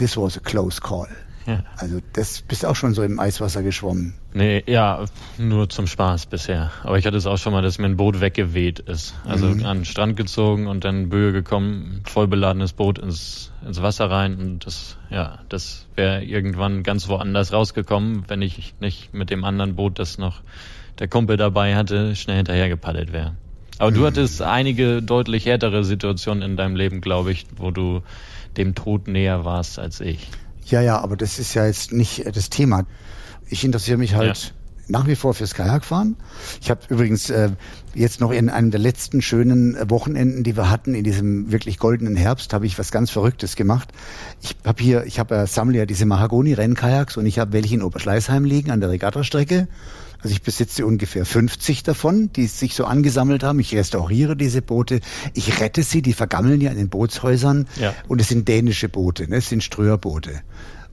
Speaker 2: this was a close call. Ja. Also das bist auch schon so im Eiswasser geschwommen.
Speaker 1: Nee, ja, nur zum Spaß bisher. Aber ich hatte es auch schon mal, dass mir ein Boot weggeweht ist. Also mhm. an den Strand gezogen und dann Böe gekommen, voll beladenes Boot ins, ins Wasser rein und das, ja, das wäre irgendwann ganz woanders rausgekommen, wenn ich nicht mit dem anderen Boot, das noch der Kumpel dabei hatte, schnell hinterher gepaddelt wäre. Aber mhm. du hattest einige deutlich härtere Situationen in deinem Leben, glaube ich, wo du dem Tod näher warst als ich.
Speaker 2: Ja, ja, aber das ist ja jetzt nicht äh, das Thema. Ich interessiere mich halt. Nach wie vor fürs Kajakfahren. Ich habe übrigens äh, jetzt noch in einem der letzten schönen Wochenenden, die wir hatten, in diesem wirklich goldenen Herbst, habe ich was ganz Verrücktes gemacht. Ich habe hier, ich habe äh, sammle ja diese Mahagoni-Rennkajaks und ich habe welche in Oberschleißheim liegen an der Regattastrecke. Also ich besitze ungefähr 50 davon, die sich so angesammelt haben. Ich restauriere diese Boote, ich rette sie, die vergammeln ja in den Bootshäusern. Ja. Und es sind dänische Boote, ne? es sind Ströerboote.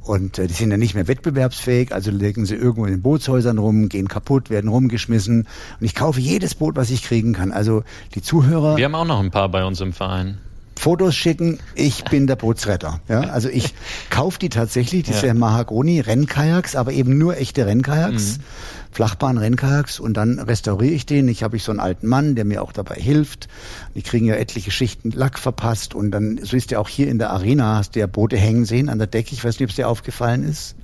Speaker 2: Und äh, die sind ja nicht mehr wettbewerbsfähig, also legen sie irgendwo in den Bootshäusern rum, gehen kaputt, werden rumgeschmissen. Und ich kaufe jedes Boot, was ich kriegen kann. Also die Zuhörer.
Speaker 1: Wir haben auch noch ein paar bei uns im Verein.
Speaker 2: Fotos schicken, ich bin der Bootsretter. Ja, also ich kaufe die tatsächlich, diese ja. Mahagoni-Rennkajaks, aber eben nur echte Rennkajaks, mhm. Flachbahn-Rennkajaks und dann restauriere ich den. Ich habe ich so einen alten Mann, der mir auch dabei hilft. Die kriegen ja etliche Schichten Lack verpasst und dann, so ist ja auch hier in der Arena, hast du ja Boote hängen sehen an der Decke. Ich weiß nicht, ob es dir aufgefallen ist.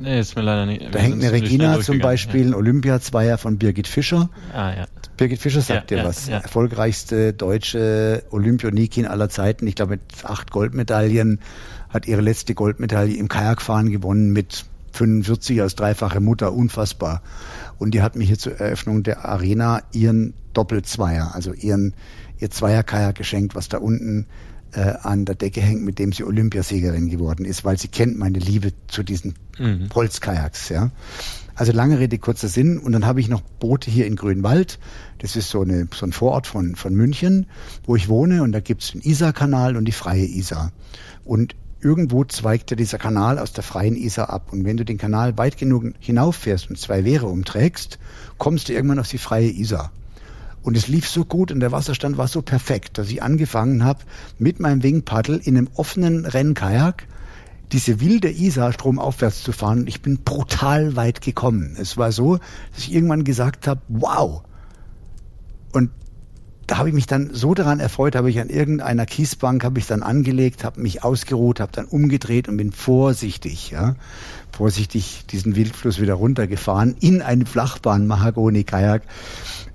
Speaker 1: Nee, ist mir leider nicht.
Speaker 2: Da hängt eine Regina zum Beispiel,
Speaker 1: ja.
Speaker 2: ein Olympiazweier von Birgit Fischer.
Speaker 1: Ah, ja.
Speaker 2: Birgit Fischer sagt
Speaker 1: Ja,
Speaker 2: dir
Speaker 1: ja,
Speaker 2: was.
Speaker 1: ja.
Speaker 2: Erfolgreichste deutsche Olympionikin aller Zeiten. Ich glaube mit acht Goldmedaillen hat ihre letzte Goldmedaille im Kajakfahren gewonnen mit 45 als dreifache Mutter. Unfassbar. Und die hat mir hier zur Eröffnung der Arena ihren Doppelzweier, also ihren ihr Zweierkajak geschenkt, was da unten äh, an der Decke hängt, mit dem sie Olympiasiegerin geworden ist, weil sie kennt meine Liebe zu diesen
Speaker 1: Mhm.
Speaker 2: Holzkajaks, ja. Also lange Rede, kurzer Sinn. Und dann habe ich noch Boote hier in Grünwald. Das ist so, eine, so ein Vorort von, von München, wo ich wohne. Und da gibt's den Isarkanal und die freie Isar. Und irgendwo zweigt ja dieser Kanal aus der freien Isar ab. Und wenn du den Kanal weit genug hinauffährst und zwei Wehre umträgst, kommst du irgendwann auf die freie Isar. Und es lief so gut und der Wasserstand war so perfekt, dass ich angefangen habe, mit meinem Wingpaddel in einem offenen Rennkajak diese wilde Isar stromaufwärts zu fahren. Ich bin brutal weit gekommen. Es war so, dass ich irgendwann gesagt habe, wow. Und da habe ich mich dann so daran erfreut, habe ich an irgendeiner Kiesbank, habe ich dann angelegt, habe mich ausgeruht, habe dann umgedreht und bin vorsichtig, ja, vorsichtig diesen Wildfluss wieder runtergefahren in einen Flachbahn-Mahagoni-Kajak.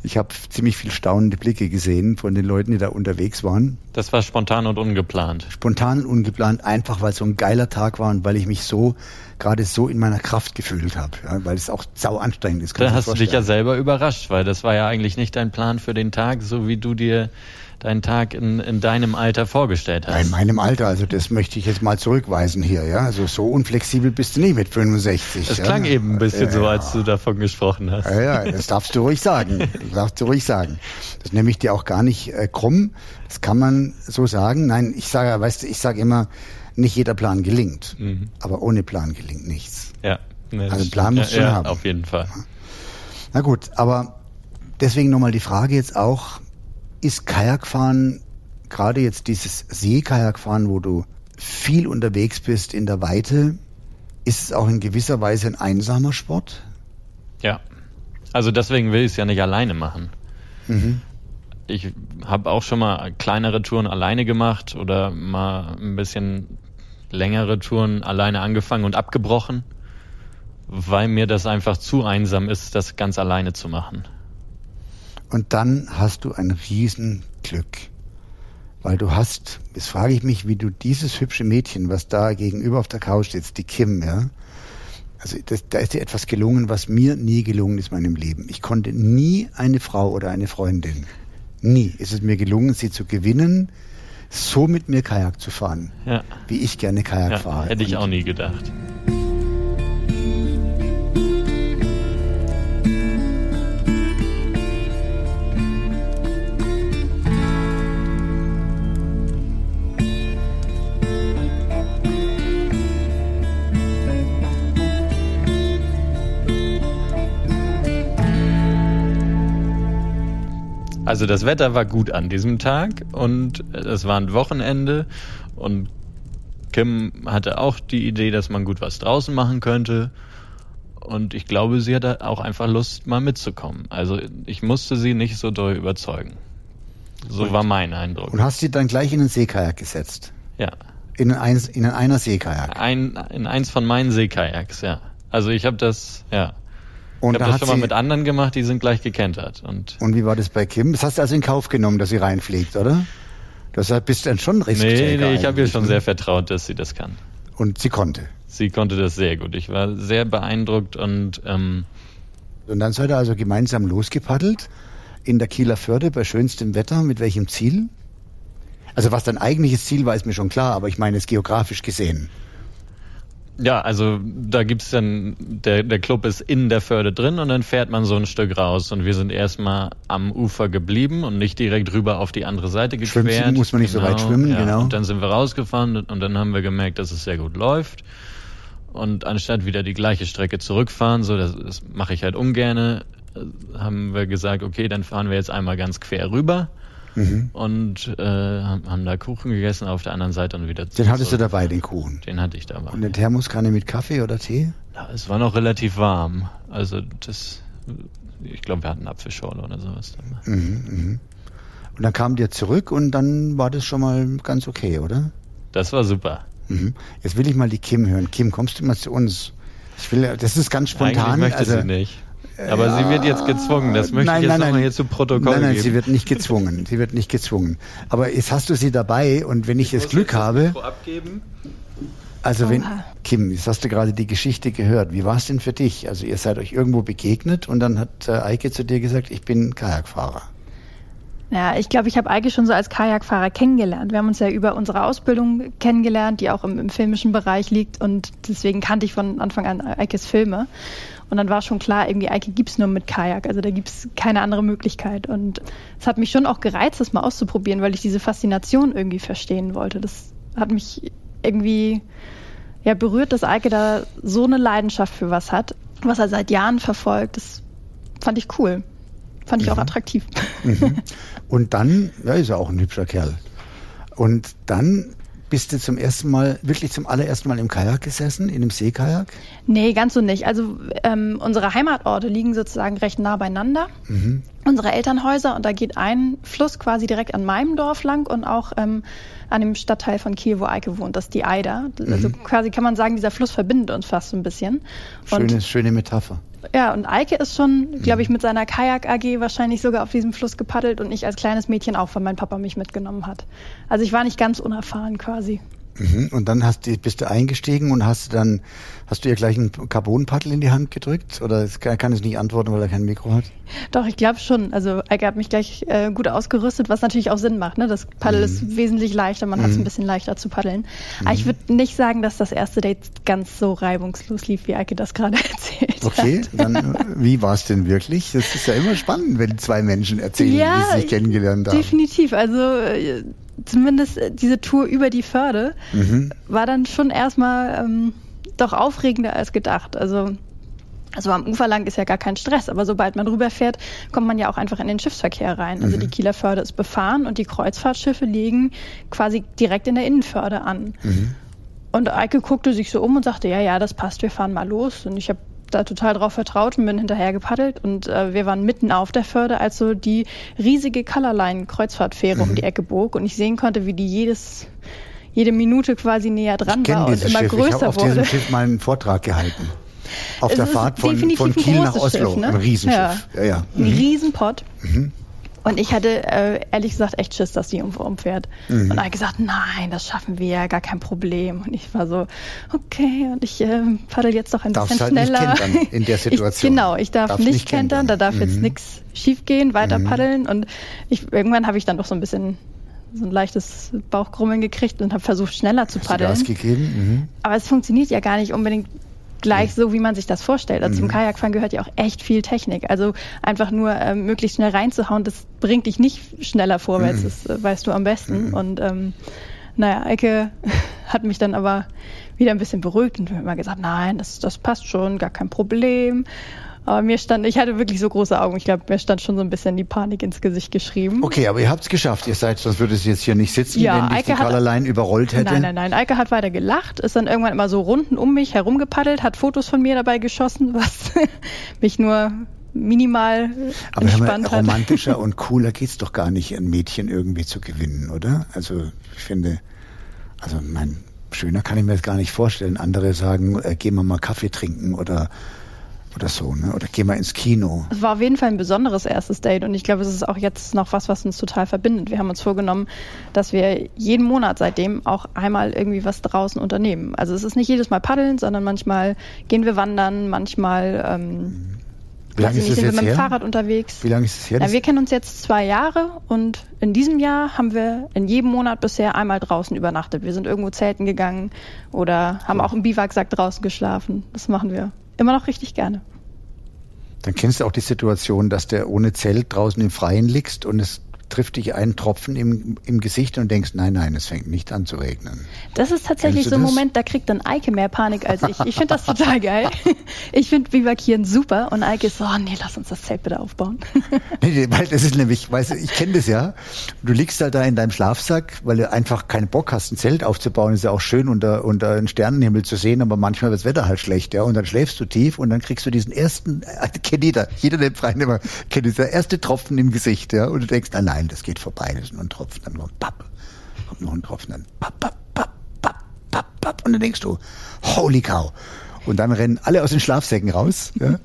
Speaker 2: Ich habe ziemlich viel staunende Blicke gesehen von den Leuten, die da unterwegs waren.
Speaker 1: Das war spontan und ungeplant.
Speaker 2: Spontan und ungeplant, einfach weil es so ein geiler Tag war und weil ich mich so, gerade so in meiner Kraft gefühlt habe, ja, weil es auch sau anstrengend ist.
Speaker 1: Da hast du dich ja selber überrascht, weil das war ja eigentlich nicht dein Plan für den Tag, so wie du dir deinen Tag in, in deinem Alter vorgestellt
Speaker 2: Ja,
Speaker 1: hast.
Speaker 2: in meinem Alter, also das möchte ich jetzt mal zurückweisen hier, ja. Also so unflexibel bist du nicht mit 65.
Speaker 1: Es
Speaker 2: ja?
Speaker 1: klang eben ein bisschen
Speaker 2: ja,
Speaker 1: so,
Speaker 2: ja.
Speaker 1: als du davon gesprochen hast.
Speaker 2: Ja, ja, das darfst du ruhig sagen. Das darfst du ruhig sagen. Das nehme ich dir auch gar nicht äh, krumm. Das kann man so sagen. Nein, ich sage, weißt du, ich sage immer, nicht jeder Plan gelingt.
Speaker 1: Mhm.
Speaker 2: Aber ohne Plan gelingt nichts.
Speaker 1: Ja. Nee,
Speaker 2: Also Plan du
Speaker 1: ja,
Speaker 2: schon
Speaker 1: ja,
Speaker 2: haben.
Speaker 1: Auf jeden Fall.
Speaker 2: Na gut, aber deswegen nochmal die Frage jetzt auch, ist Kajakfahren, gerade jetzt dieses Seekajakfahren, wo du viel unterwegs bist in der Weite, ist es auch in gewisser Weise ein einsamer Sport?
Speaker 1: Ja. Also deswegen will ich es ja nicht alleine machen.
Speaker 2: Mhm.
Speaker 1: Ich habe auch schon mal kleinere Touren alleine gemacht oder mal ein bisschen längere Touren alleine angefangen und abgebrochen, weil mir das einfach zu einsam ist, das ganz alleine zu machen.
Speaker 2: Und dann hast du ein Riesenglück. Weil du hast, jetzt frage ich mich, wie du dieses hübsche Mädchen, was da gegenüber auf der Couch sitzt, die Kim, ja, also das, da ist dir etwas gelungen, was mir nie gelungen ist in meinem Leben. Ich konnte nie eine Frau oder eine Freundin, nie ist es mir gelungen, sie zu gewinnen, so mit mir Kajak zu fahren,
Speaker 1: Ja.
Speaker 2: wie ich gerne Kajak
Speaker 1: ja
Speaker 2: fahre.
Speaker 1: hätte ich auch nie gedacht. Also das Wetter war gut an diesem Tag und es war ein Wochenende und Kim hatte auch die Idee, dass man gut was draußen machen könnte. Und ich glaube, sie hatte auch einfach Lust, mal mitzukommen. Also ich musste sie nicht so doll überzeugen. So
Speaker 2: Und-
Speaker 1: war mein Eindruck.
Speaker 2: Und hast sie dann gleich in den Seekajak gesetzt?
Speaker 1: Ja.
Speaker 2: In, ein, in einer Seekajak.
Speaker 1: Ein, in eins von meinen Seekajaks, ja. Also ich habe das, ja.
Speaker 2: Und
Speaker 1: ich
Speaker 2: da
Speaker 1: habe das schon mal mit anderen gemacht, die sind gleich gekentert. Und
Speaker 2: Und wie war das bei Kim? Das hast du also in Kauf genommen, dass sie reinfliegt, oder? Deshalb bist du dann schon
Speaker 1: nee,
Speaker 2: Riskträger.
Speaker 1: nee, ich habe ihr schon
Speaker 2: ne?
Speaker 1: sehr vertraut, dass sie das kann.
Speaker 2: Und sie konnte.
Speaker 1: Sie konnte das sehr gut. Ich war sehr beeindruckt und ähm,
Speaker 2: Und dann seid ihr also gemeinsam losgepaddelt in der Kieler Förde bei schönstem Wetter. Mit welchem Ziel? Also was dein eigentliches Ziel war, ist mir schon klar, aber ich meine es geografisch gesehen.
Speaker 1: Ja, also da gibt's dann, der, der Club ist in der Förde drin und dann fährt man so ein Stück raus und wir sind erstmal am Ufer geblieben und nicht direkt rüber auf die andere Seite
Speaker 2: Schwimmen
Speaker 1: gequert.
Speaker 2: muss man nicht so weit schwimmen,
Speaker 1: ja.
Speaker 2: genau.
Speaker 1: Und dann sind wir rausgefahren und dann haben wir gemerkt, dass es sehr gut läuft. Und anstatt wieder die gleiche Strecke zurückfahren, so das, das mache ich halt ungerne, äh, haben wir gesagt, okay, dann fahren wir jetzt einmal ganz quer rüber
Speaker 2: Mhm.
Speaker 1: und äh, haben da Kuchen gegessen auf der anderen Seite und wieder
Speaker 2: Den hattest du
Speaker 1: zurück.
Speaker 2: dabei, den Kuchen.
Speaker 1: Den hatte ich dabei.
Speaker 2: Und eine Thermoskanne mit Kaffee oder Tee?
Speaker 1: Ja, es war noch relativ warm. Also das, ich glaube, wir hatten Apfelschorle oder sowas. Dann.
Speaker 2: Mhm, mhm. Und dann kamt ihr zurück und dann war das schon mal ganz okay, oder?
Speaker 1: Das war super.
Speaker 2: Mhm. Jetzt will ich mal die Kim hören. Kim, kommst du mal zu uns? Ich will, das ist ganz spontan.
Speaker 1: Eigentlich möchte
Speaker 2: also,
Speaker 1: sie nicht. Aber ja, sie wird jetzt gezwungen. Das möchte
Speaker 2: nein,
Speaker 1: ich jetzt
Speaker 2: nochmal
Speaker 1: hier zu Protokoll
Speaker 2: Nein, nein,
Speaker 1: geben.
Speaker 2: sie wird nicht gezwungen. Sie wird nicht gezwungen. Aber jetzt hast du sie dabei und wenn ich, ich das Glück habe. Also wenn, Kim, jetzt hast du gerade die Geschichte gehört. Wie war es denn für dich? Also ihr seid euch irgendwo begegnet und dann hat äh, Eike zu dir gesagt, ich bin Kajakfahrer.
Speaker 4: Ja, ich glaube, ich habe Eike schon so als Kajakfahrer kennengelernt. Wir haben uns ja über unsere Ausbildung kennengelernt, die auch im, im filmischen Bereich liegt und deswegen kannte ich von Anfang an Eikes Filme. Und dann war schon klar, irgendwie Eike gibt's nur mit Kajak, also da gibt's keine andere Möglichkeit. Und es hat mich schon auch gereizt, das mal auszuprobieren, weil ich diese Faszination irgendwie verstehen wollte. Das hat mich irgendwie ja, berührt, dass Eike da so eine Leidenschaft für was hat, was er seit Jahren verfolgt. Das fand ich cool. Fand ich mhm. auch attraktiv.
Speaker 2: Mhm. Und dann, ja, ist er auch ein hübscher Kerl. Und dann bist du zum ersten Mal, wirklich zum allerersten Mal im Kajak gesessen, in einem Seekajak?
Speaker 4: Nee, ganz so nicht. Also ähm, unsere Heimatorte liegen sozusagen recht nah beieinander. Mhm. Unsere Elternhäuser und da geht ein Fluss quasi direkt an meinem Dorf lang und auch ähm, an dem Stadtteil von Kiel, wo Eike wohnt, das ist die Eider. Also mhm. quasi kann man sagen, dieser Fluss verbindet uns fast so ein bisschen.
Speaker 2: Schöne, und, schöne Metapher.
Speaker 4: Ja, und Eike ist schon, glaube ich, mit seiner Kajak AG wahrscheinlich sogar auf diesem Fluss gepaddelt und ich als kleines Mädchen auch, weil mein Papa mich mitgenommen hat. Also ich war nicht ganz unerfahren quasi.
Speaker 2: Mhm. Und dann hast du, bist du eingestiegen und hast dann, hast du ihr gleich ein Carbonpaddel in die Hand gedrückt? Oder kann, kann es nicht antworten, weil er kein Mikro hat?
Speaker 4: Doch, ich glaube schon. Also Eike hat mich gleich äh, gut ausgerüstet, was natürlich auch Sinn macht. Ne? Das Paddel mhm. ist wesentlich leichter, man mhm. hat es ein bisschen leichter zu paddeln. Mhm. Aber ich würde nicht sagen, dass das erste Date ganz so reibungslos lief, wie Eike das gerade erzählt
Speaker 2: okay,
Speaker 4: hat.
Speaker 2: Okay, dann wie war es denn wirklich? Das ist ja immer spannend, wenn zwei Menschen erzählen, ja, wie sie sich kennengelernt haben.
Speaker 4: Definitiv. Also äh, zumindest äh, diese Tour über die Förde mhm. war dann schon erstmal ähm, doch aufregender als gedacht. Also also am Ufer lang ist ja gar kein Stress, aber sobald man rüberfährt, kommt man ja auch einfach in den Schiffsverkehr rein. Also mhm. die Kieler Förde ist befahren und die Kreuzfahrtschiffe liegen quasi direkt in der Innenförde an. Mhm. Und Eike guckte sich so um und sagte, ja, ja, das passt, wir fahren mal los. Und ich habe da total drauf vertraut und bin hinterher gepaddelt und äh, wir waren mitten auf der Förde, als so die riesige Colorline Kreuzfahrtfähre mhm. um die Ecke bog und ich sehen konnte, wie die jedes jede Minute quasi näher dran war und immer
Speaker 2: Schiff.
Speaker 4: größer
Speaker 2: ich auf
Speaker 4: wurde.
Speaker 2: diesem Schiff mal einen Vortrag gehalten. Auf der Fahrt von, von Kiel nach Oslo. Schiff, ne? Ein Riesenschiff. Ja. Ja, ja.
Speaker 4: Mhm. Ein Riesenpott. Mhm. Und ich hatte äh, ehrlich gesagt echt Schiss, dass die um, umfährt. Mhm. Und er hat gesagt, nein, das schaffen wir ja, gar kein Problem. Und ich war so, okay, und ich äh, paddel jetzt doch ein
Speaker 2: Darfst
Speaker 4: bisschen
Speaker 2: halt
Speaker 4: schneller.
Speaker 2: Nicht kentern in der Situation.
Speaker 4: Ich, genau, ich darf Darfst nicht, nicht kentern, da darf mhm. jetzt nichts schiefgehen, weiter mhm. paddeln. Und ich, irgendwann habe ich dann doch so ein bisschen so ein leichtes Bauchkrummeln gekriegt und habe versucht, schneller zu paddeln.
Speaker 2: Hast du Gas gegeben? Mhm.
Speaker 4: Aber es funktioniert ja gar nicht unbedingt gleich so, wie man sich das vorstellt. Also zum mhm. Kajakfahren gehört ja auch echt viel Technik. Also einfach nur ähm, möglichst schnell reinzuhauen, das bringt dich nicht schneller vorwärts, mhm. das äh, weißt du am besten. Mhm. Und ähm, naja, Eike hat mich dann aber wieder ein bisschen beruhigt und hat immer gesagt, nein, das, das passt schon, gar kein Problem. Aber mir stand, ich hatte wirklich so große Augen. Ich glaube, mir stand schon so ein bisschen die Panik ins Gesicht geschrieben.
Speaker 2: Okay, aber ihr habt es geschafft. Ihr seid, sonst würde es jetzt hier nicht sitzen, ja, wenn dich Eike die Colorline überrollt hätte.
Speaker 4: Nein, nein, nein. Eike hat weiter gelacht, ist dann irgendwann immer so Runden um mich herumgepaddelt, hat Fotos von mir dabei geschossen, was mich nur minimal
Speaker 2: Aber
Speaker 4: entspannt
Speaker 2: mal, romantischer und cooler geht's doch gar nicht, ein Mädchen irgendwie zu gewinnen, oder? Also ich finde, also mein schöner kann ich mir das gar nicht vorstellen. Andere sagen, äh, gehen wir mal Kaffee trinken oder oder so, ne? Oder geh mal ins Kino.
Speaker 4: Es war auf jeden Fall ein besonderes erstes Date und ich glaube, es ist auch jetzt noch was, was uns total verbindet. Wir haben uns vorgenommen, dass wir jeden Monat seitdem auch einmal irgendwie was draußen unternehmen. Also es ist nicht jedes Mal paddeln, sondern manchmal gehen wir wandern, manchmal ähm,
Speaker 2: wie lange ist
Speaker 4: nicht, sind
Speaker 2: jetzt
Speaker 4: wir mit
Speaker 2: her?
Speaker 4: dem Fahrrad unterwegs.
Speaker 2: Wie lange ist es her?
Speaker 4: Ja, wir kennen uns jetzt zwei Jahre und in diesem Jahr haben wir in jedem Monat bisher einmal draußen übernachtet. Wir sind irgendwo zelten gegangen oder haben auch im Biwaksack draußen geschlafen. Das machen wir immer noch richtig gerne.
Speaker 2: Dann kennst du auch die Situation, dass der ohne Zelt draußen im Freien liegst und es trifft dich ein Tropfen im, im Gesicht und denkst, nein, nein, es fängt nicht an zu regnen.
Speaker 4: Das ist tatsächlich so ein Moment, da kriegt dann Eike mehr Panik als ich. Ich finde das total geil. Ich finde Bivakieren super und Eike ist so, oh nee, lass uns das Zelt bitte aufbauen.
Speaker 2: Nee, weil das ist nämlich, weißt du, ich kenne das ja. Du liegst halt da in deinem Schlafsack, weil du einfach keinen Bock hast, ein Zelt aufzubauen. Ist ja auch schön, unter, unter einen Sternenhimmel zu sehen, aber manchmal wird das Wetter halt schlecht, ja. Und dann schläfst du tief und dann kriegst du diesen ersten, kennt jeder, jeder der Freien immer, kennt dieser erste Tropfen im Gesicht, ja. Und du denkst, nein, nein, das geht vorbei, das ist nur ein Tropfen, dann nur papp, kommt noch ein Tropfen, dann papp, papp, papp, papp, papp, papp, und dann denkst du, holy cow. Und dann rennen alle aus den Schlafsäcken raus ja,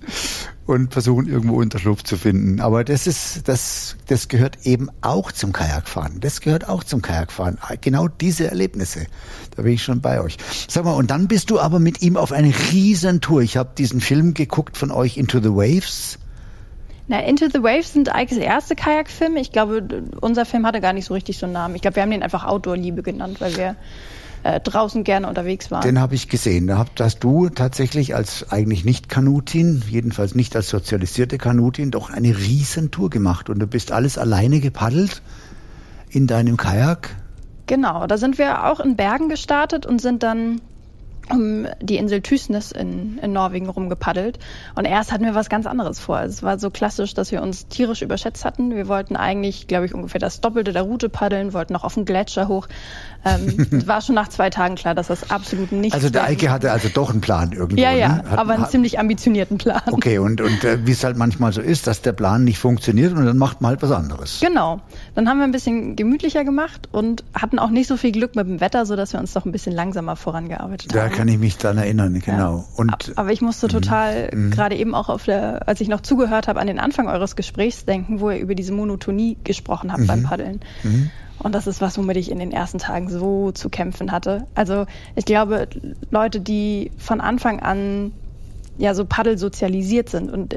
Speaker 2: und versuchen irgendwo Unterschlupf zu finden. Aber das ist, das, das gehört eben auch zum Kajakfahren. Das gehört auch zum Kajakfahren. Genau diese Erlebnisse. Da bin ich schon bei euch. Sag mal, und dann bist du aber mit ihm auf eine Riesentour. Ich habe diesen Film geguckt von euch, Into the Waves.
Speaker 4: Na, Into the Waves sind eigentlich erste Kajakfilme. Ich glaube, unser Film hatte gar nicht so richtig so einen Namen. Ich glaube, wir haben den einfach Outdoor-Liebe genannt, weil wir äh, draußen gerne unterwegs waren.
Speaker 2: Den habe ich gesehen. Da hast du tatsächlich als eigentlich nicht Kanutin, jedenfalls nicht als sozialisierte Kanutin, doch eine Riesentour gemacht. Und du bist alles alleine gepaddelt in deinem Kajak.
Speaker 4: Genau, da sind wir auch in Bergen gestartet und sind dann um die Insel Tysnes in, in Norwegen rumgepaddelt. Und erst hatten wir was ganz anderes vor. Es war so klassisch, dass wir uns tierisch überschätzt hatten. Wir wollten eigentlich, glaube ich, ungefähr das Doppelte der Route paddeln, wollten noch auf den Gletscher hoch. Ähm, war schon nach zwei Tagen klar, dass das absolut nicht.
Speaker 2: Also der Eike hatte also doch einen Plan irgendwo.
Speaker 4: Ja, ja,
Speaker 2: ne? hat,
Speaker 4: aber einen
Speaker 2: hat,
Speaker 4: ziemlich ambitionierten Plan.
Speaker 2: Okay, und, und äh, wie es halt manchmal so ist, dass der Plan nicht funktioniert und dann macht man halt was anderes.
Speaker 4: Genau. Dann haben wir ein bisschen gemütlicher gemacht und hatten auch nicht so viel Glück mit dem Wetter, sodass wir uns doch ein bisschen langsamer vorangearbeitet
Speaker 2: da
Speaker 4: haben.
Speaker 2: Kann ich mich dann erinnern, genau.
Speaker 4: Ja. Und, aber ich musste total, mm, gerade eben auch auf der, als ich noch zugehört habe, an den Anfang eures Gesprächs denken, wo ihr über diese Monotonie gesprochen habt mm, beim Paddeln. Mm. Und das ist was, womit ich in den ersten Tagen so zu kämpfen hatte. Also ich glaube, Leute, die von Anfang an ja so Paddel sozialisiert sind und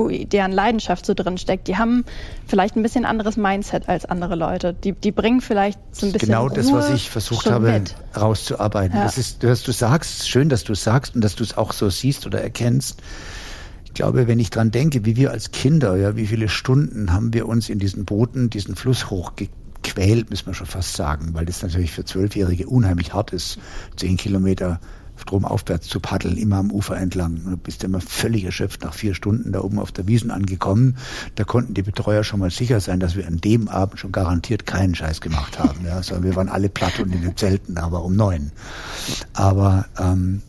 Speaker 4: wo deren Leidenschaft so drin steckt, die haben vielleicht ein bisschen anderes Mindset als andere Leute. Die, die bringen vielleicht so ein bisschen
Speaker 2: Genau das,
Speaker 4: Ruhe
Speaker 2: was ich versucht habe
Speaker 4: mit.
Speaker 2: rauszuarbeiten.
Speaker 4: Ja.
Speaker 2: Das ist, was du sagst, schön, dass du es sagst und dass du es auch so siehst oder erkennst. Ich glaube, wenn ich dran denke, wie wir als Kinder, ja, wie viele Stunden haben wir uns in diesen Booten, diesen Fluss hochgequält, müssen wir schon fast sagen, weil das natürlich für Zwölfjährige unheimlich hart ist, zehn Kilometer stromaufwärts zu paddeln, immer am Ufer entlang. Du bist immer völlig erschöpft nach vier Stunden da oben auf der Wiesen angekommen. Da konnten die Betreuer schon mal sicher sein, dass wir an dem Abend schon garantiert keinen Scheiß gemacht haben. Ja, also wir waren alle platt und in den Zelten, aber um neun. Aber ähm,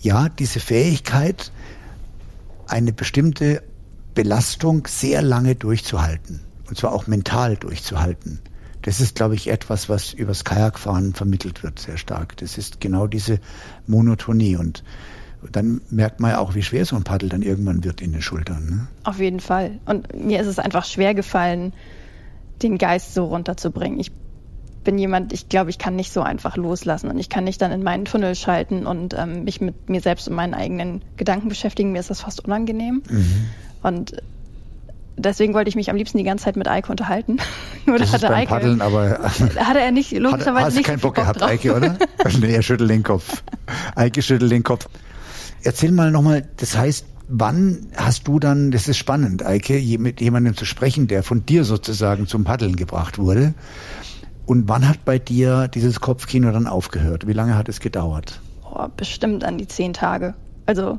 Speaker 2: ja, diese Fähigkeit, eine bestimmte Belastung sehr lange durchzuhalten. Und zwar auch mental durchzuhalten. Das ist, glaube ich, etwas, was übers Kajakfahren vermittelt wird, sehr stark. Das ist genau diese Monotonie. Und dann merkt man ja auch, wie schwer so ein Paddel dann irgendwann wird in den Schultern. Ne?
Speaker 4: Auf jeden Fall. Und mir ist es einfach schwer gefallen, den Geist so runterzubringen. Ich bin jemand, ich glaube, ich kann nicht so einfach loslassen und ich kann nicht dann in meinen Tunnel schalten und ähm, mich mit mir selbst und meinen eigenen Gedanken beschäftigen. Mir ist das fast unangenehm. Mhm. Und deswegen wollte ich mich am liebsten die ganze Zeit mit Eike unterhalten.
Speaker 2: Nur das hatte Eike. Paddeln, aber
Speaker 4: hatte er nicht logischerweise
Speaker 2: hast
Speaker 4: nicht
Speaker 2: keinen Bock gehabt,
Speaker 4: drauf.
Speaker 2: Eike, oder? nee, er schüttelt den Kopf. Eike schüttelt den Kopf. Erzähl mal nochmal, das heißt, wann hast du dann, das ist spannend, Eike, mit jemandem zu sprechen, der von dir sozusagen zum Paddeln gebracht wurde. Und wann hat bei dir dieses Kopfkino dann aufgehört? Wie lange hat es gedauert?
Speaker 4: Oh, bestimmt an die zehn Tage. Also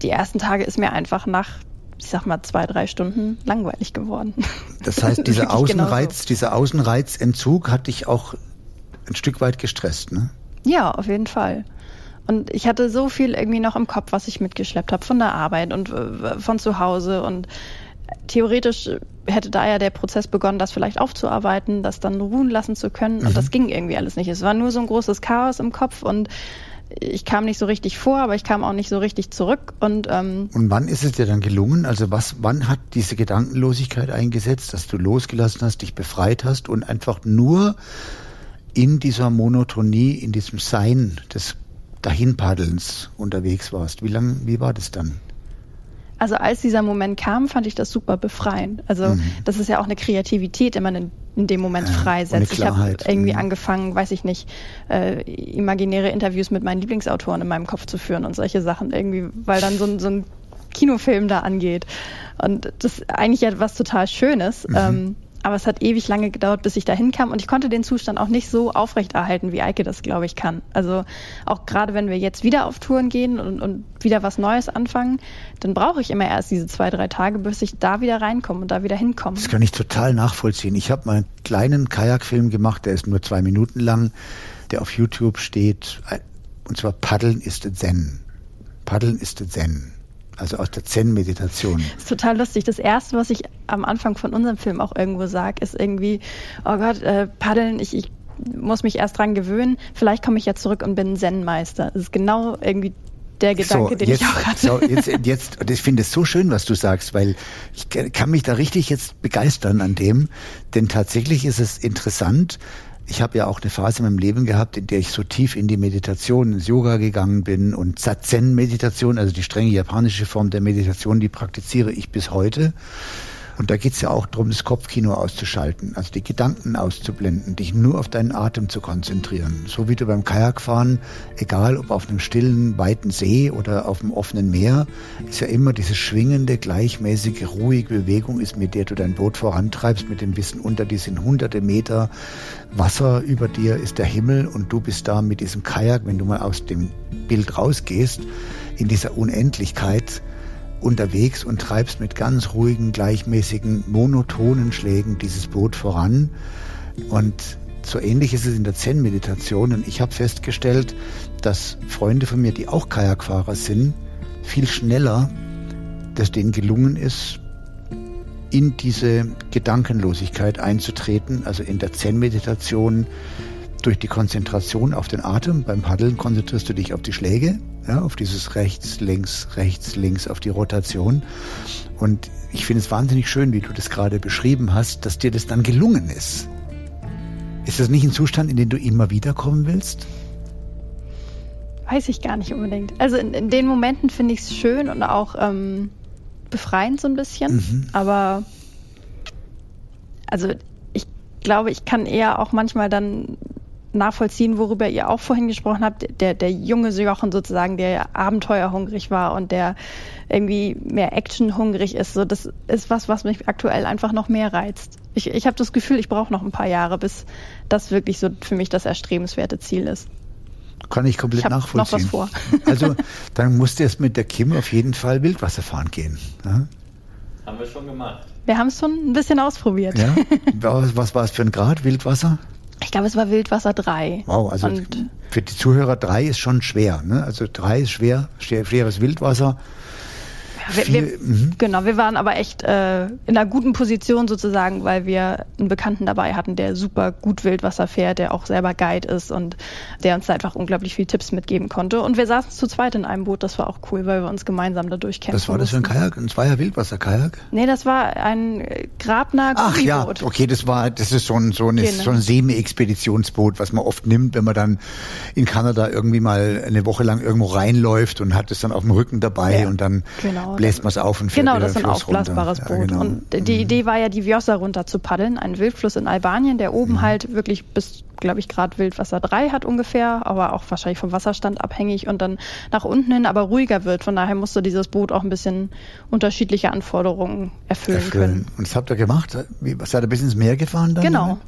Speaker 4: die ersten Tage ist mir einfach nach ich sag mal, zwei, drei Stunden langweilig geworden.
Speaker 2: Das heißt, dieser Außenreiz, dieser Außenreizentzug hat dich auch ein Stück weit gestresst, ne?
Speaker 4: Ja, auf jeden Fall. Und ich hatte so viel irgendwie noch im Kopf, was ich mitgeschleppt habe von der Arbeit und äh, von zu Hause. Und theoretisch hätte da ja der Prozess begonnen, das vielleicht aufzuarbeiten, das dann ruhen lassen zu können. Und mhm. das ging irgendwie alles nicht. Es war nur so ein großes Chaos im Kopf und ich kam nicht so richtig vor, aber ich kam auch nicht so richtig zurück. Und, ähm,
Speaker 2: und wann ist es dir dann gelungen? Also was, wann hat diese Gedankenlosigkeit eingesetzt, dass du losgelassen hast, dich befreit hast und einfach nur in dieser Monotonie, in diesem Sein des Dahinpaddelns unterwegs warst? Wie lang, wie war das dann?
Speaker 4: Also als dieser Moment kam, fand ich das super befreiend. Also mhm. das ist ja auch eine Kreativität, die man in, in dem Moment ja, freisetzt. Ich habe irgendwie mhm. angefangen, weiß ich nicht, äh, imaginäre Interviews mit meinen Lieblingsautoren in meinem Kopf zu führen und solche Sachen irgendwie, weil dann so ein, so ein Kinofilm da angeht. Und das ist eigentlich ja was total Schönes. Mhm. Ähm, aber es hat ewig lange gedauert, bis ich dahin kam und ich konnte den Zustand auch nicht so aufrechterhalten, wie Eike das, glaube ich, kann. Also auch gerade wenn wir jetzt wieder auf Touren gehen und, und wieder was Neues anfangen, dann brauche ich immer erst diese zwei, drei Tage, bis ich da wieder reinkomme und da wieder hinkomme.
Speaker 2: Das kann ich total nachvollziehen. Ich habe mal einen kleinen Kajakfilm gemacht, der ist nur zwei Minuten lang, der auf YouTube steht. Und zwar Paddeln ist Zen. Paddeln ist Zen also aus der Zen-Meditation.
Speaker 4: Das ist total lustig. Das Erste, was ich am Anfang von unserem Film auch irgendwo sage, ist irgendwie, oh Gott, äh, paddeln, ich, ich muss mich erst dran gewöhnen. Vielleicht komme ich ja zurück und bin Zen-Meister. Das ist genau irgendwie der Gedanke,
Speaker 2: so,
Speaker 4: den
Speaker 2: jetzt,
Speaker 4: ich auch hatte.
Speaker 2: So, jetzt, jetzt, und ich finde es so schön, was du sagst, weil ich kann mich da richtig jetzt begeistern an dem, denn tatsächlich ist es interessant. Ich habe ja auch eine Phase in meinem Leben gehabt, in der ich so tief in die Meditation, ins Yoga gegangen bin und Zazen-Meditation, also die strenge japanische Form der Meditation, die praktiziere ich bis heute. Und da geht es ja auch darum, das Kopfkino auszuschalten, also die Gedanken auszublenden, dich nur auf deinen Atem zu konzentrieren. So wie du beim Kajakfahren, egal ob auf einem stillen, weiten See oder auf dem offenen Meer, ist ja immer diese schwingende, gleichmäßige, ruhige Bewegung ist, mit der du dein Boot vorantreibst, mit dem Wissen unter dir sind hunderte Meter Wasser, über dir ist der Himmel und du bist da mit diesem Kajak, wenn du mal aus dem Bild rausgehst, in dieser Unendlichkeit, unterwegs und treibst mit ganz ruhigen, gleichmäßigen, monotonen Schlägen dieses Boot voran. Und so ähnlich ist es in der Zen-Meditation. Und ich habe festgestellt, dass Freunde von mir, die auch Kajakfahrer sind, viel schneller, dass denen gelungen ist, in diese Gedankenlosigkeit einzutreten, also in der Zen-Meditation durch die Konzentration auf den Atem. Beim Paddeln konzentrierst du dich auf die Schläge ja, auf dieses rechts, links, rechts, links, auf die Rotation. Und ich finde es wahnsinnig schön, wie du das gerade beschrieben hast, dass dir das dann gelungen ist. Ist das nicht ein Zustand, in den du immer wieder kommen willst?
Speaker 4: Weiß ich gar nicht unbedingt. Also in, in den Momenten finde ich es schön und auch ähm, befreiend so ein bisschen. Mhm. Aber also ich glaube, ich kann eher auch manchmal dann nachvollziehen, worüber ihr auch vorhin gesprochen habt, der, der junge Jochen sozusagen, der abenteuerhungrig war und der irgendwie mehr actionhungrig ist. So, das ist was, was mich aktuell einfach noch mehr reizt. Ich, ich habe das Gefühl, ich brauche noch ein paar Jahre, bis das wirklich so für mich das erstrebenswerte Ziel ist.
Speaker 2: Kann ich komplett ich nachvollziehen. Noch was vor. also dann musst du erst mit der Kim auf jeden Fall Wildwasser fahren gehen. Ja?
Speaker 1: Haben wir schon gemacht.
Speaker 4: Wir haben es schon ein bisschen ausprobiert.
Speaker 2: Ja? Was, was war es für ein Grad, Wildwasser?
Speaker 4: Ich glaube, es war Wildwasser 3.
Speaker 2: Wow, also Und für die Zuhörer 3 ist schon schwer. Ne? Also 3 ist schwer, schweres Wildwasser.
Speaker 4: Wir, wir, mhm. Genau, wir waren aber echt äh, in einer guten Position sozusagen, weil wir einen Bekannten dabei hatten, der super gut Wildwasser fährt, der auch selber Guide ist und der uns da einfach unglaublich viele Tipps mitgeben konnte. Und wir saßen zu zweit in einem Boot, das war auch cool, weil wir uns gemeinsam da durchkämpfen
Speaker 2: Was war das für ein Kajak? Ein Zweier Wildwasser-Kajak?
Speaker 4: Nee, das war ein Grabner
Speaker 2: Ach ja, okay, das war, das ist so ein, so ein, genau. so ein Semi-Expeditionsboot, was man oft nimmt, wenn man dann in Kanada irgendwie mal eine Woche lang irgendwo reinläuft und hat es dann auf dem Rücken dabei ja, und dann genau bläst man es auf und
Speaker 4: fährt Genau, das ist ein aufblasbares runter. Boot. Ja, genau. Und die mhm. Idee war ja, die Vjosa runter zu paddeln, ein Wildfluss in Albanien, der oben mhm. halt wirklich bis, glaube ich, Grad Wildwasser 3 hat ungefähr, aber auch wahrscheinlich vom Wasserstand abhängig und dann nach unten hin aber ruhiger wird. Von daher musste dieses Boot auch ein bisschen unterschiedliche Anforderungen erfüllen, erfüllen. können.
Speaker 2: Und das habt ihr gemacht? Wie, seid ihr bis ins Meer gefahren dann?
Speaker 4: Genau.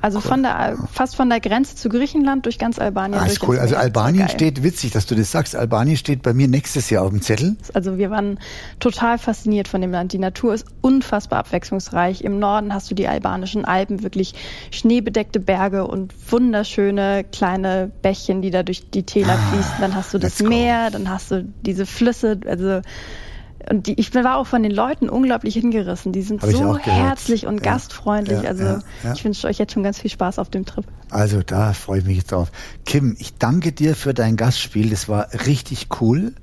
Speaker 4: Also von der, fast von der Grenze zu Griechenland durch ganz Albanien.
Speaker 2: Ah, ist cool. Also Albanien steht, witzig, dass du das sagst, Albanien steht bei mir nächstes Jahr auf dem Zettel.
Speaker 4: Also wir waren total fasziniert von dem Land. Die Natur ist unfassbar abwechslungsreich. Im Norden hast du die albanischen Alpen, wirklich schneebedeckte Berge und wunderschöne kleine Bächchen, die da durch die Täler ah, fließen. Dann hast du das Meer, dann hast du diese Flüsse, also und die, ich war auch von den Leuten unglaublich hingerissen. Die sind Hab so herzlich und ja, gastfreundlich. Ja, also ja, ich wünsche euch jetzt schon ganz viel Spaß auf dem Trip.
Speaker 2: Also da freue ich mich jetzt drauf. Kim, ich danke dir für dein Gastspiel. Das war richtig cool.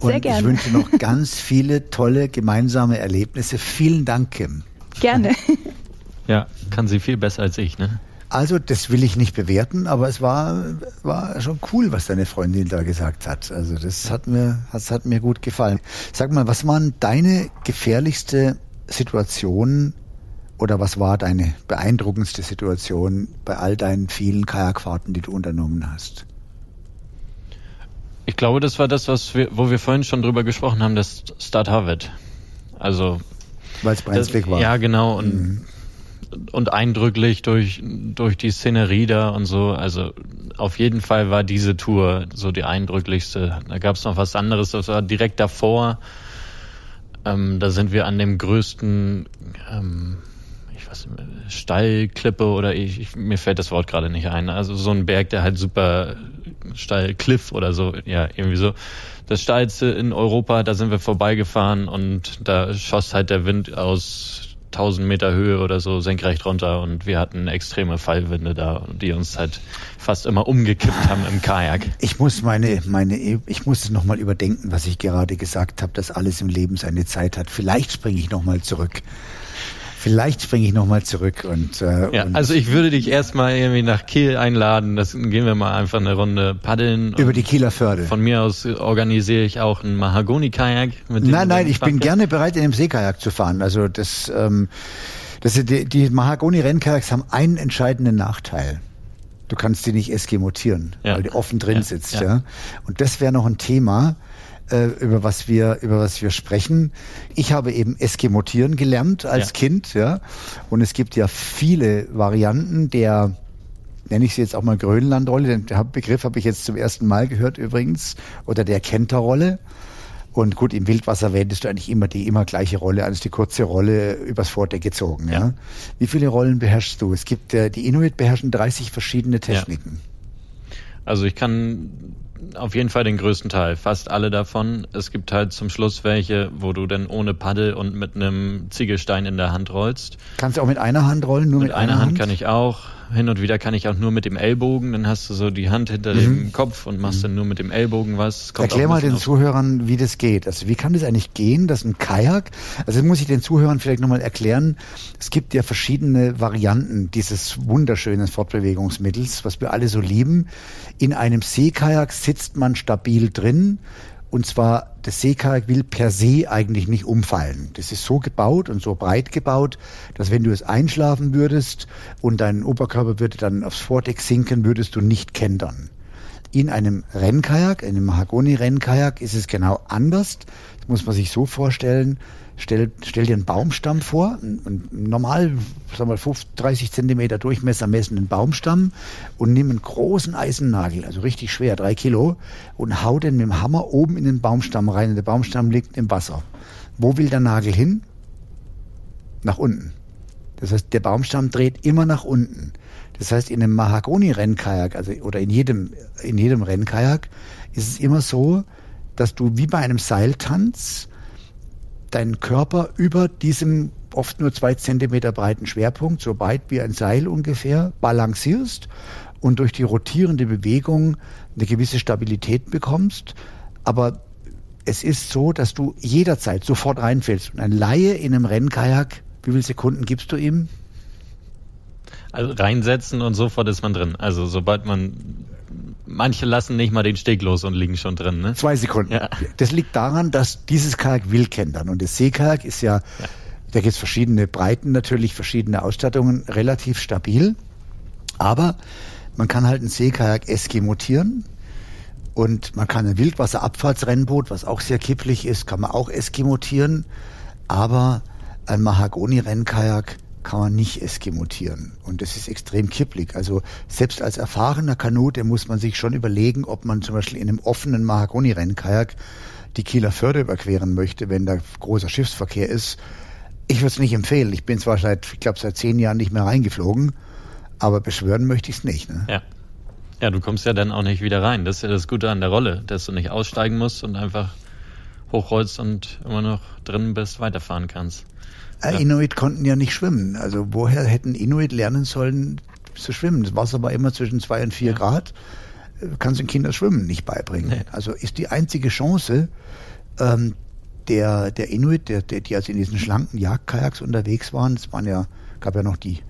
Speaker 2: Und Sehr gerne. ich wünsche noch ganz viele tolle gemeinsame Erlebnisse. Vielen Dank, Kim.
Speaker 4: Gerne.
Speaker 1: Ja, kann sie viel besser als ich, ne?
Speaker 2: Also, das will ich nicht bewerten, aber es war, war schon cool, was deine Freundin da gesagt hat. Also, das hat mir, das hat mir gut gefallen. Sag mal, was waren deine gefährlichste Situation oder was war deine beeindruckendste Situation bei all deinen vielen Kajakfahrten, die du unternommen hast?
Speaker 1: Ich glaube, das war das, was wir, wo wir vorhin schon drüber gesprochen haben, das Start Harvard. Also.
Speaker 2: Weil es brenzlig war.
Speaker 1: Ja, genau. Und mhm und eindrücklich durch, durch die Szenerie da und so. Also auf jeden Fall war diese Tour so die eindrücklichste. Da gab es noch was anderes, das war direkt davor. Ähm, da sind wir an dem größten, ähm, ich weiß nicht, Steilklippe oder ich, ich, mir fällt das Wort gerade nicht ein. Also so ein Berg, der halt super steil, Cliff oder so, ja, irgendwie so. Das steilste in Europa, da sind wir vorbeigefahren und da schoss halt der Wind aus 1000 Meter Höhe oder so senkrecht runter und wir hatten extreme Fallwinde da, die uns halt fast immer umgekippt haben im Kajak.
Speaker 2: Ich muss meine, meine, ich muss es nochmal überdenken, was ich gerade gesagt habe, dass alles im Leben seine Zeit hat. Vielleicht springe ich nochmal zurück. Vielleicht springe ich nochmal zurück und,
Speaker 1: äh, ja,
Speaker 2: und
Speaker 1: also ich würde dich erstmal irgendwie nach Kiel einladen. Das gehen wir mal einfach eine Runde paddeln.
Speaker 2: Über die Kieler Förde.
Speaker 1: Von mir aus organisiere ich auch einen Mahagoni-Kajak.
Speaker 2: Nein, nein, ich bin gerne bereit, in einem Seekajak zu fahren. Also das, ähm, das die, die Mahagoni-Rennkajaks haben einen entscheidenden Nachteil. Du kannst die nicht eskimotieren, ja. weil die offen drin ja, sitzt. Ja. ja. Und das wäre noch ein Thema äh, über was wir über was wir sprechen. Ich habe eben Eskimotieren gelernt als ja. Kind, ja. Und es gibt ja viele Varianten der nenne ich sie jetzt auch mal Grönlandrolle, den Begriff habe ich jetzt zum ersten Mal gehört übrigens, oder der Kenterrolle. Und gut, im Wildwasser wendest du eigentlich immer die immer gleiche Rolle, also die kurze Rolle übers Vordeck gezogen. Ja. ja. Wie viele Rollen beherrschst du? Es gibt äh, die Inuit beherrschen 30 verschiedene Techniken.
Speaker 1: Ja. Also ich kann auf jeden Fall den größten Teil, fast alle davon. Es gibt halt zum Schluss welche, wo du dann ohne Paddel und mit einem Ziegelstein in der Hand rollst.
Speaker 2: Kannst du auch mit einer Hand rollen?
Speaker 1: Nur mit, mit einer, Hand? Hand kann ich auch hin und wieder kann ich auch nur mit dem Ellbogen, dann hast du so die Hand hinter mhm. dem Kopf und machst mhm. dann nur mit dem Ellbogen was.
Speaker 2: Erklär mal den Zuhörern, wie das geht. Also wie kann das eigentlich gehen, dass ein Kajak, also das muss ich den Zuhörern vielleicht nochmal erklären, es gibt ja verschiedene Varianten dieses wunderschönen Fortbewegungsmittels, was wir alle so lieben. In einem Seekajak sitzt man stabil drin, und zwar, das Seekajak will per se eigentlich nicht umfallen. Das ist so gebaut und so breit gebaut, dass wenn du es einschlafen würdest und dein Oberkörper würde dann aufs Vordeck sinken, würdest du nicht kentern. In einem Rennkajak, einem Mahagoni-Rennkajak ist es genau anders. Das muss man sich so vorstellen. Stell, stell dir einen Baumstamm vor, einen normal, sagen wir 50, 30 Zentimeter Durchmesser messenden Baumstamm und nimm einen großen Eisennagel, also richtig schwer, drei Kilo, und hau den mit dem Hammer oben in den Baumstamm rein und der Baumstamm liegt im Wasser. Wo will der Nagel hin? Nach unten. Das heißt, der Baumstamm dreht immer nach unten. Das heißt, in einem Mahagoni-Rennkajak, also, oder in jedem, in jedem Rennkajak, ist es immer so, dass du wie bei einem Seiltanz deinen Körper über diesem oft nur zwei Zentimeter breiten Schwerpunkt, so breit wie ein Seil ungefähr, balancierst und durch die rotierende Bewegung eine gewisse Stabilität bekommst. Aber es ist so, dass du jederzeit sofort reinfällst. Und ein Laie in einem Rennkajak, wie viele Sekunden gibst du ihm?
Speaker 1: Also reinsetzen und sofort ist man drin. Also sobald man manche lassen nicht mal den Steg los und liegen schon drin. Ne?
Speaker 2: Zwei Sekunden. Ja. Das liegt daran, dass dieses Kajak will kentern. Und das Seekajak ist ja, ja. da gibt es verschiedene Breiten natürlich, verschiedene Ausstattungen, relativ stabil. Aber man kann halt ein Seekajak eskimotieren. Und man kann ein Wildwasserabfahrtsrennboot, was auch sehr kipplich ist, kann man auch eskimotieren. Aber ein Mahagoni-Rennkajak kann man nicht eskimotieren. Und das ist extrem kipplig. Also selbst als erfahrener Kanute muss man sich schon überlegen, ob man zum Beispiel in einem offenen Mahagoni-Rennkajak die Kieler Förde überqueren möchte, wenn da großer Schiffsverkehr ist. Ich würde es nicht empfehlen. Ich bin zwar seit, ich glaube, seit zehn Jahren nicht mehr reingeflogen, aber beschwören möchte ich es nicht. Ne?
Speaker 1: Ja. Ja, du kommst ja dann auch nicht wieder rein. Das ist ja das Gute an der Rolle, dass du nicht aussteigen musst und einfach hochrollst und immer noch drin bist, weiterfahren kannst.
Speaker 2: Ja. Inuit konnten ja nicht schwimmen. Also woher hätten Inuit lernen sollen zu schwimmen? Das Wasser war immer zwischen zwei und vier ja. Grad. Kannst den Kindern Schwimmen nicht beibringen. Nee. Also ist die einzige Chance ähm, der, der Inuit, der, der, die also in diesen schlanken Jagdkajaks unterwegs waren, es waren ja, gab ja noch die,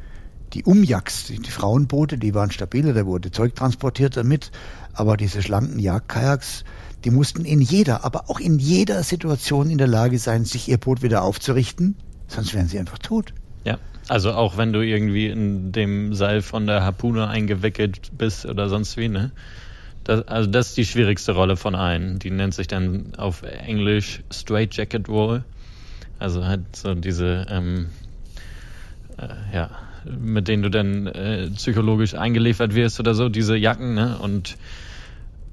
Speaker 2: die Umjacks, die, die Frauenboote, die waren stabiler, da wurde Zeug transportiert damit, aber diese schlanken Jagdkajaks, die mussten in jeder, aber auch in jeder Situation in der Lage sein, sich ihr Boot wieder aufzurichten, Sonst wären sie einfach tot.
Speaker 1: Ja, also auch wenn du irgendwie in dem Seil von der Harpune eingewickelt bist oder sonst wie, ne? Das, also das ist die schwierigste Rolle von allen. Die nennt sich dann auf Englisch Straight Jacket Roll. Also halt so diese, ähm, äh, ja, mit denen du dann äh, psychologisch eingeliefert wirst oder so, diese Jacken, ne? Und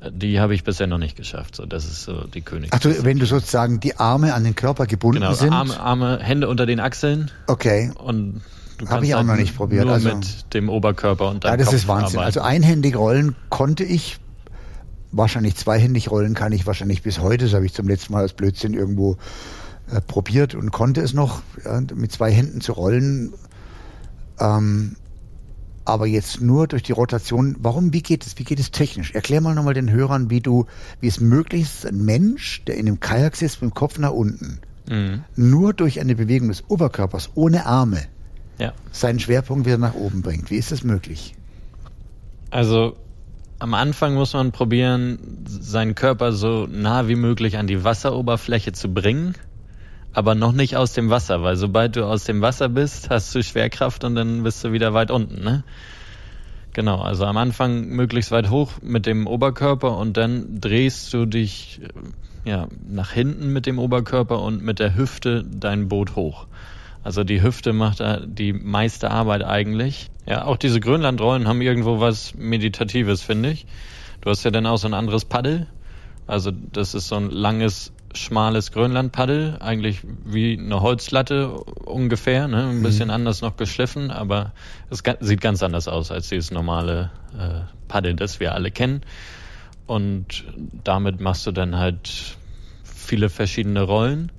Speaker 1: die habe ich bisher noch nicht geschafft. So, das ist so die König.
Speaker 2: Ach du, wenn du sozusagen die Arme an den Körper gebunden genau, sind.
Speaker 1: Arme, Arme, Hände unter den Achseln.
Speaker 2: Okay.
Speaker 1: Und
Speaker 2: du habe ich auch halt noch nicht probiert.
Speaker 1: Nur also, mit dem Oberkörper und
Speaker 2: deinem Ja, das Kopf ist Wahnsinn. Arbeiten. Also einhändig rollen konnte ich. Wahrscheinlich zweihändig rollen kann ich wahrscheinlich bis heute. Das habe ich zum letzten Mal als Blödsinn irgendwo äh, probiert und konnte es noch ja, mit zwei Händen zu rollen. Ähm, aber jetzt nur durch die Rotation. Warum? Wie geht es? Wie geht es technisch? Erklär mal nochmal den Hörern, wie du, wie es möglich ist, ein Mensch, der in einem Kajak sitzt mit dem Kopf nach unten, mhm. nur durch eine Bewegung des Oberkörpers ohne Arme ja. seinen Schwerpunkt wieder nach oben bringt. Wie ist das möglich?
Speaker 1: Also am Anfang muss man probieren, seinen Körper so nah wie möglich an die Wasseroberfläche zu bringen, aber noch nicht aus dem Wasser, weil sobald du aus dem Wasser bist, hast du Schwerkraft und dann bist du wieder weit unten. Ne? Genau, also am Anfang möglichst weit hoch mit dem Oberkörper und dann drehst du dich ja, nach hinten mit dem Oberkörper und mit der Hüfte dein Boot hoch. Also die Hüfte macht da die meiste Arbeit eigentlich. Ja, auch diese Grönlandrollen haben irgendwo was Meditatives, finde ich. Du hast ja dann auch so ein anderes Paddel. Also das ist so ein langes, schmales Grönlandpaddel, eigentlich wie eine Holzlatte ungefähr, ne? ein bisschen mhm. anders noch geschliffen, aber es sieht ganz anders aus als dieses normale äh, Paddel, das wir alle kennen. Und damit machst du dann halt viele verschiedene Rollen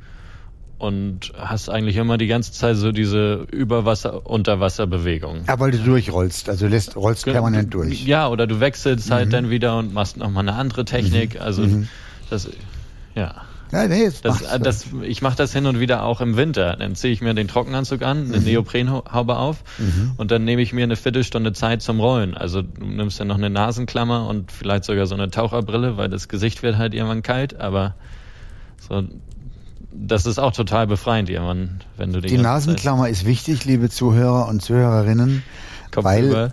Speaker 1: und hast eigentlich immer die ganze Zeit so diese Überwasser-Unterwasser-Bewegung.
Speaker 2: Ja, weil du durchrollst, also lässt, rollst permanent durch.
Speaker 1: Ja, oder du wechselst halt mhm. dann wieder und machst nochmal eine andere Technik. Mhm. Also mhm. das, ja. Ja, nee, jetzt das, das, ich mache das hin und wieder auch im Winter. Dann ziehe ich mir den Trockenanzug an, eine mhm. Neoprenhaube auf mhm. und dann nehme ich mir eine Viertelstunde Zeit zum Rollen. Also du nimmst dann noch eine Nasenklammer und vielleicht sogar so eine Taucherbrille, weil das Gesicht wird halt irgendwann kalt, aber so das ist auch total befreiend, irgendwann, wenn du
Speaker 2: die. Die Nasenklammer ist wichtig, liebe Zuhörer und Zuhörerinnen, Kommt weil, über.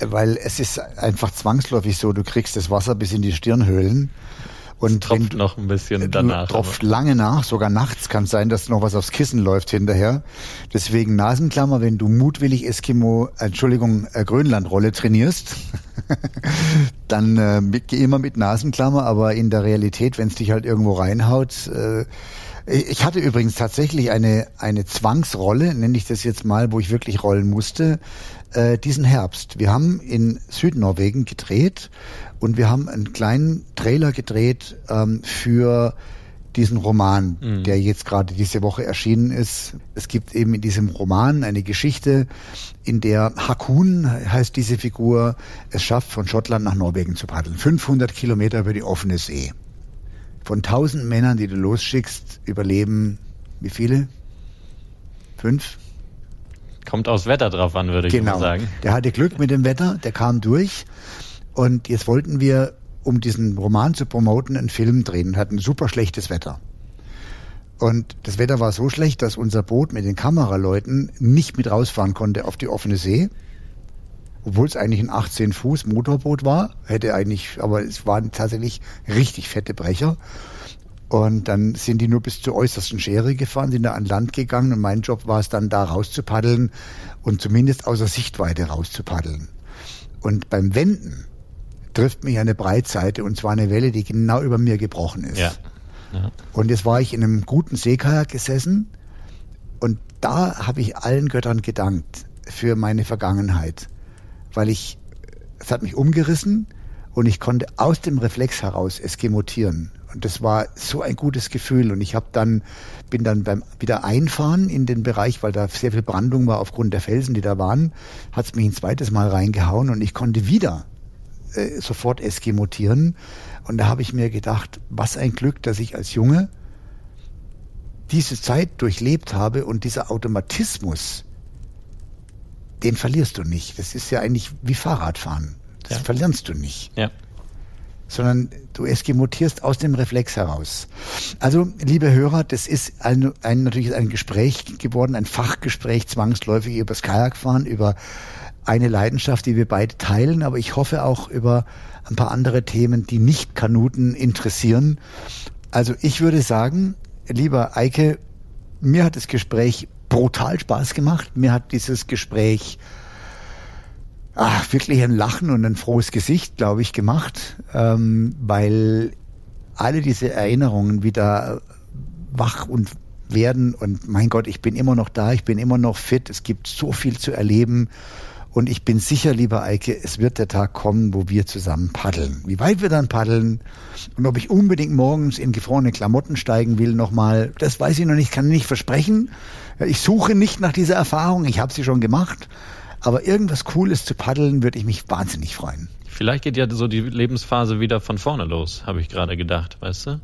Speaker 2: weil es ist einfach zwangsläufig so, du kriegst das Wasser bis in die Stirnhöhlen. Und
Speaker 1: es tropft noch ein bisschen danach.
Speaker 2: Tropft aber. lange nach, sogar nachts kann es sein, dass noch was aufs Kissen läuft hinterher. Deswegen Nasenklammer, wenn du mutwillig Eskimo, Entschuldigung, äh, Grönlandrolle trainierst, dann äh, geh immer mit Nasenklammer, aber in der Realität, wenn es dich halt irgendwo reinhaut, äh, ich hatte übrigens tatsächlich eine, eine Zwangsrolle, nenne ich das jetzt mal, wo ich wirklich rollen musste, äh, diesen Herbst. Wir haben in Südnorwegen gedreht und wir haben einen kleinen Trailer gedreht ähm, für diesen Roman, mhm. der jetzt gerade diese Woche erschienen ist. Es gibt eben in diesem Roman eine Geschichte, in der Hakun heißt diese Figur, es schafft, von Schottland nach Norwegen zu paddeln. 500 Kilometer über die offene See. Von tausend Männern, die du losschickst, überleben wie viele? Fünf?
Speaker 1: Kommt aufs Wetter drauf an, würde ich genau. sagen.
Speaker 2: Der hatte Glück mit dem Wetter, der kam durch. Und jetzt wollten wir, um diesen Roman zu promoten, einen Film drehen und hatten super schlechtes Wetter. Und das Wetter war so schlecht, dass unser Boot mit den Kameraleuten nicht mit rausfahren konnte auf die offene See obwohl es eigentlich ein 18 Fuß Motorboot war, hätte eigentlich, aber es waren tatsächlich richtig fette Brecher. Und dann sind die nur bis zur äußersten Schere gefahren, sind da an Land gegangen und mein Job war es dann da rauszupaddeln und zumindest außer Sichtweite rauszupaddeln. Und beim Wenden trifft mich eine Breitseite und zwar eine Welle, die genau über mir gebrochen ist. Ja. ja. Und jetzt war ich in einem guten Seekajak gesessen und da habe ich allen Göttern gedankt für meine Vergangenheit weil ich, es hat mich umgerissen und ich konnte aus dem Reflex heraus eskimotieren. Und das war so ein gutes Gefühl. Und ich habe dann, bin dann beim wieder einfahren in den Bereich, weil da sehr viel Brandung war aufgrund der Felsen, die da waren, hat es mich ein zweites Mal reingehauen und ich konnte wieder äh, sofort eskimotieren. Und da habe ich mir gedacht, was ein Glück, dass ich als Junge diese Zeit durchlebt habe und dieser Automatismus, den verlierst du nicht. Das ist ja eigentlich wie Fahrradfahren. Das ja. verlernst du nicht. Ja. Sondern du eskimotierst aus dem Reflex heraus. Also, liebe Hörer, das ist ein, ein, natürlich ein Gespräch geworden, ein Fachgespräch zwangsläufig über das Kajakfahren, über eine Leidenschaft, die wir beide teilen, aber ich hoffe auch über ein paar andere Themen, die nicht Kanuten interessieren. Also ich würde sagen, lieber Eike, mir hat das Gespräch brutal Spaß gemacht. Mir hat dieses Gespräch ach, wirklich ein Lachen und ein frohes Gesicht, glaube ich, gemacht, ähm, weil alle diese Erinnerungen wieder wach und werden und mein Gott, ich bin immer noch da, ich bin immer noch fit, es gibt so viel zu erleben Und ich bin sicher, lieber Eike, es wird der Tag kommen, wo wir zusammen paddeln. Wie weit wir dann paddeln und ob ich unbedingt morgens in gefrorene Klamotten steigen will nochmal, das weiß ich noch nicht, kann nicht versprechen. Ich suche nicht nach dieser Erfahrung, ich habe sie schon gemacht. Aber irgendwas Cooles zu paddeln, würde ich mich wahnsinnig freuen.
Speaker 1: Vielleicht geht ja so die Lebensphase wieder von vorne los, habe ich gerade gedacht, weißt du?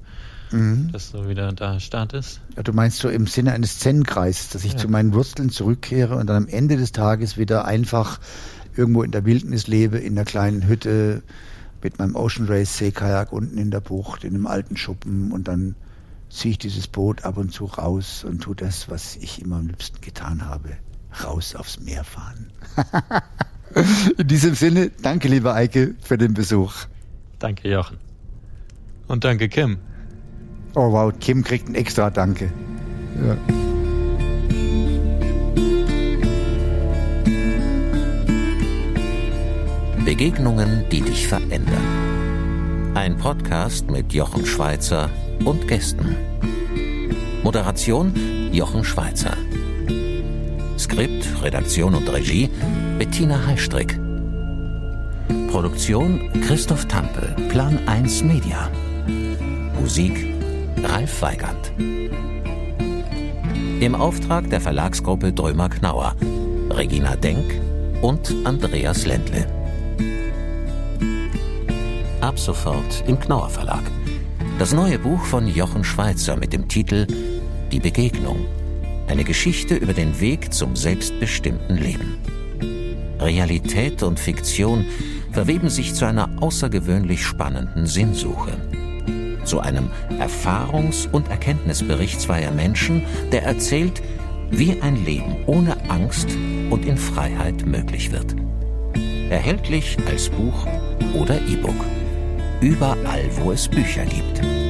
Speaker 1: Mhm. Dass du wieder da startest.
Speaker 2: Ja, du meinst so im Sinne eines Zen-Kreises, dass ich ja. zu meinen Wurzeln zurückkehre und dann am Ende des Tages wieder einfach irgendwo in der Wildnis lebe, in der kleinen Hütte mit meinem Ocean Race Seekajak unten in der Bucht, in einem alten Schuppen und dann ziehe ich dieses Boot ab und zu raus und tue das, was ich immer am liebsten getan habe. Raus aufs Meer fahren. in diesem Sinne, danke lieber Eike für den Besuch.
Speaker 1: Danke Jochen. Und danke Kim.
Speaker 2: Oh wow, Kim kriegt ein extra Danke. Ja.
Speaker 3: Begegnungen, die dich verändern. Ein Podcast mit Jochen Schweizer und Gästen. Moderation Jochen Schweizer. Skript, Redaktion und Regie Bettina Heistrick. Produktion Christoph Tampel, Plan 1 Media. Musik Ralf Weigand. Im Auftrag der Verlagsgruppe Drömer Knauer, Regina Denk und Andreas Ländle. Ab sofort im Knauer Verlag. Das neue Buch von Jochen Schweizer mit dem Titel Die Begegnung. Eine Geschichte über den Weg zum selbstbestimmten Leben. Realität und Fiktion verweben sich zu einer außergewöhnlich spannenden Sinnsuche zu einem Erfahrungs- und Erkenntnisbericht zweier Menschen, der erzählt, wie ein Leben ohne Angst und in Freiheit möglich wird. Erhältlich als Buch oder E-Book. Überall, wo es Bücher gibt.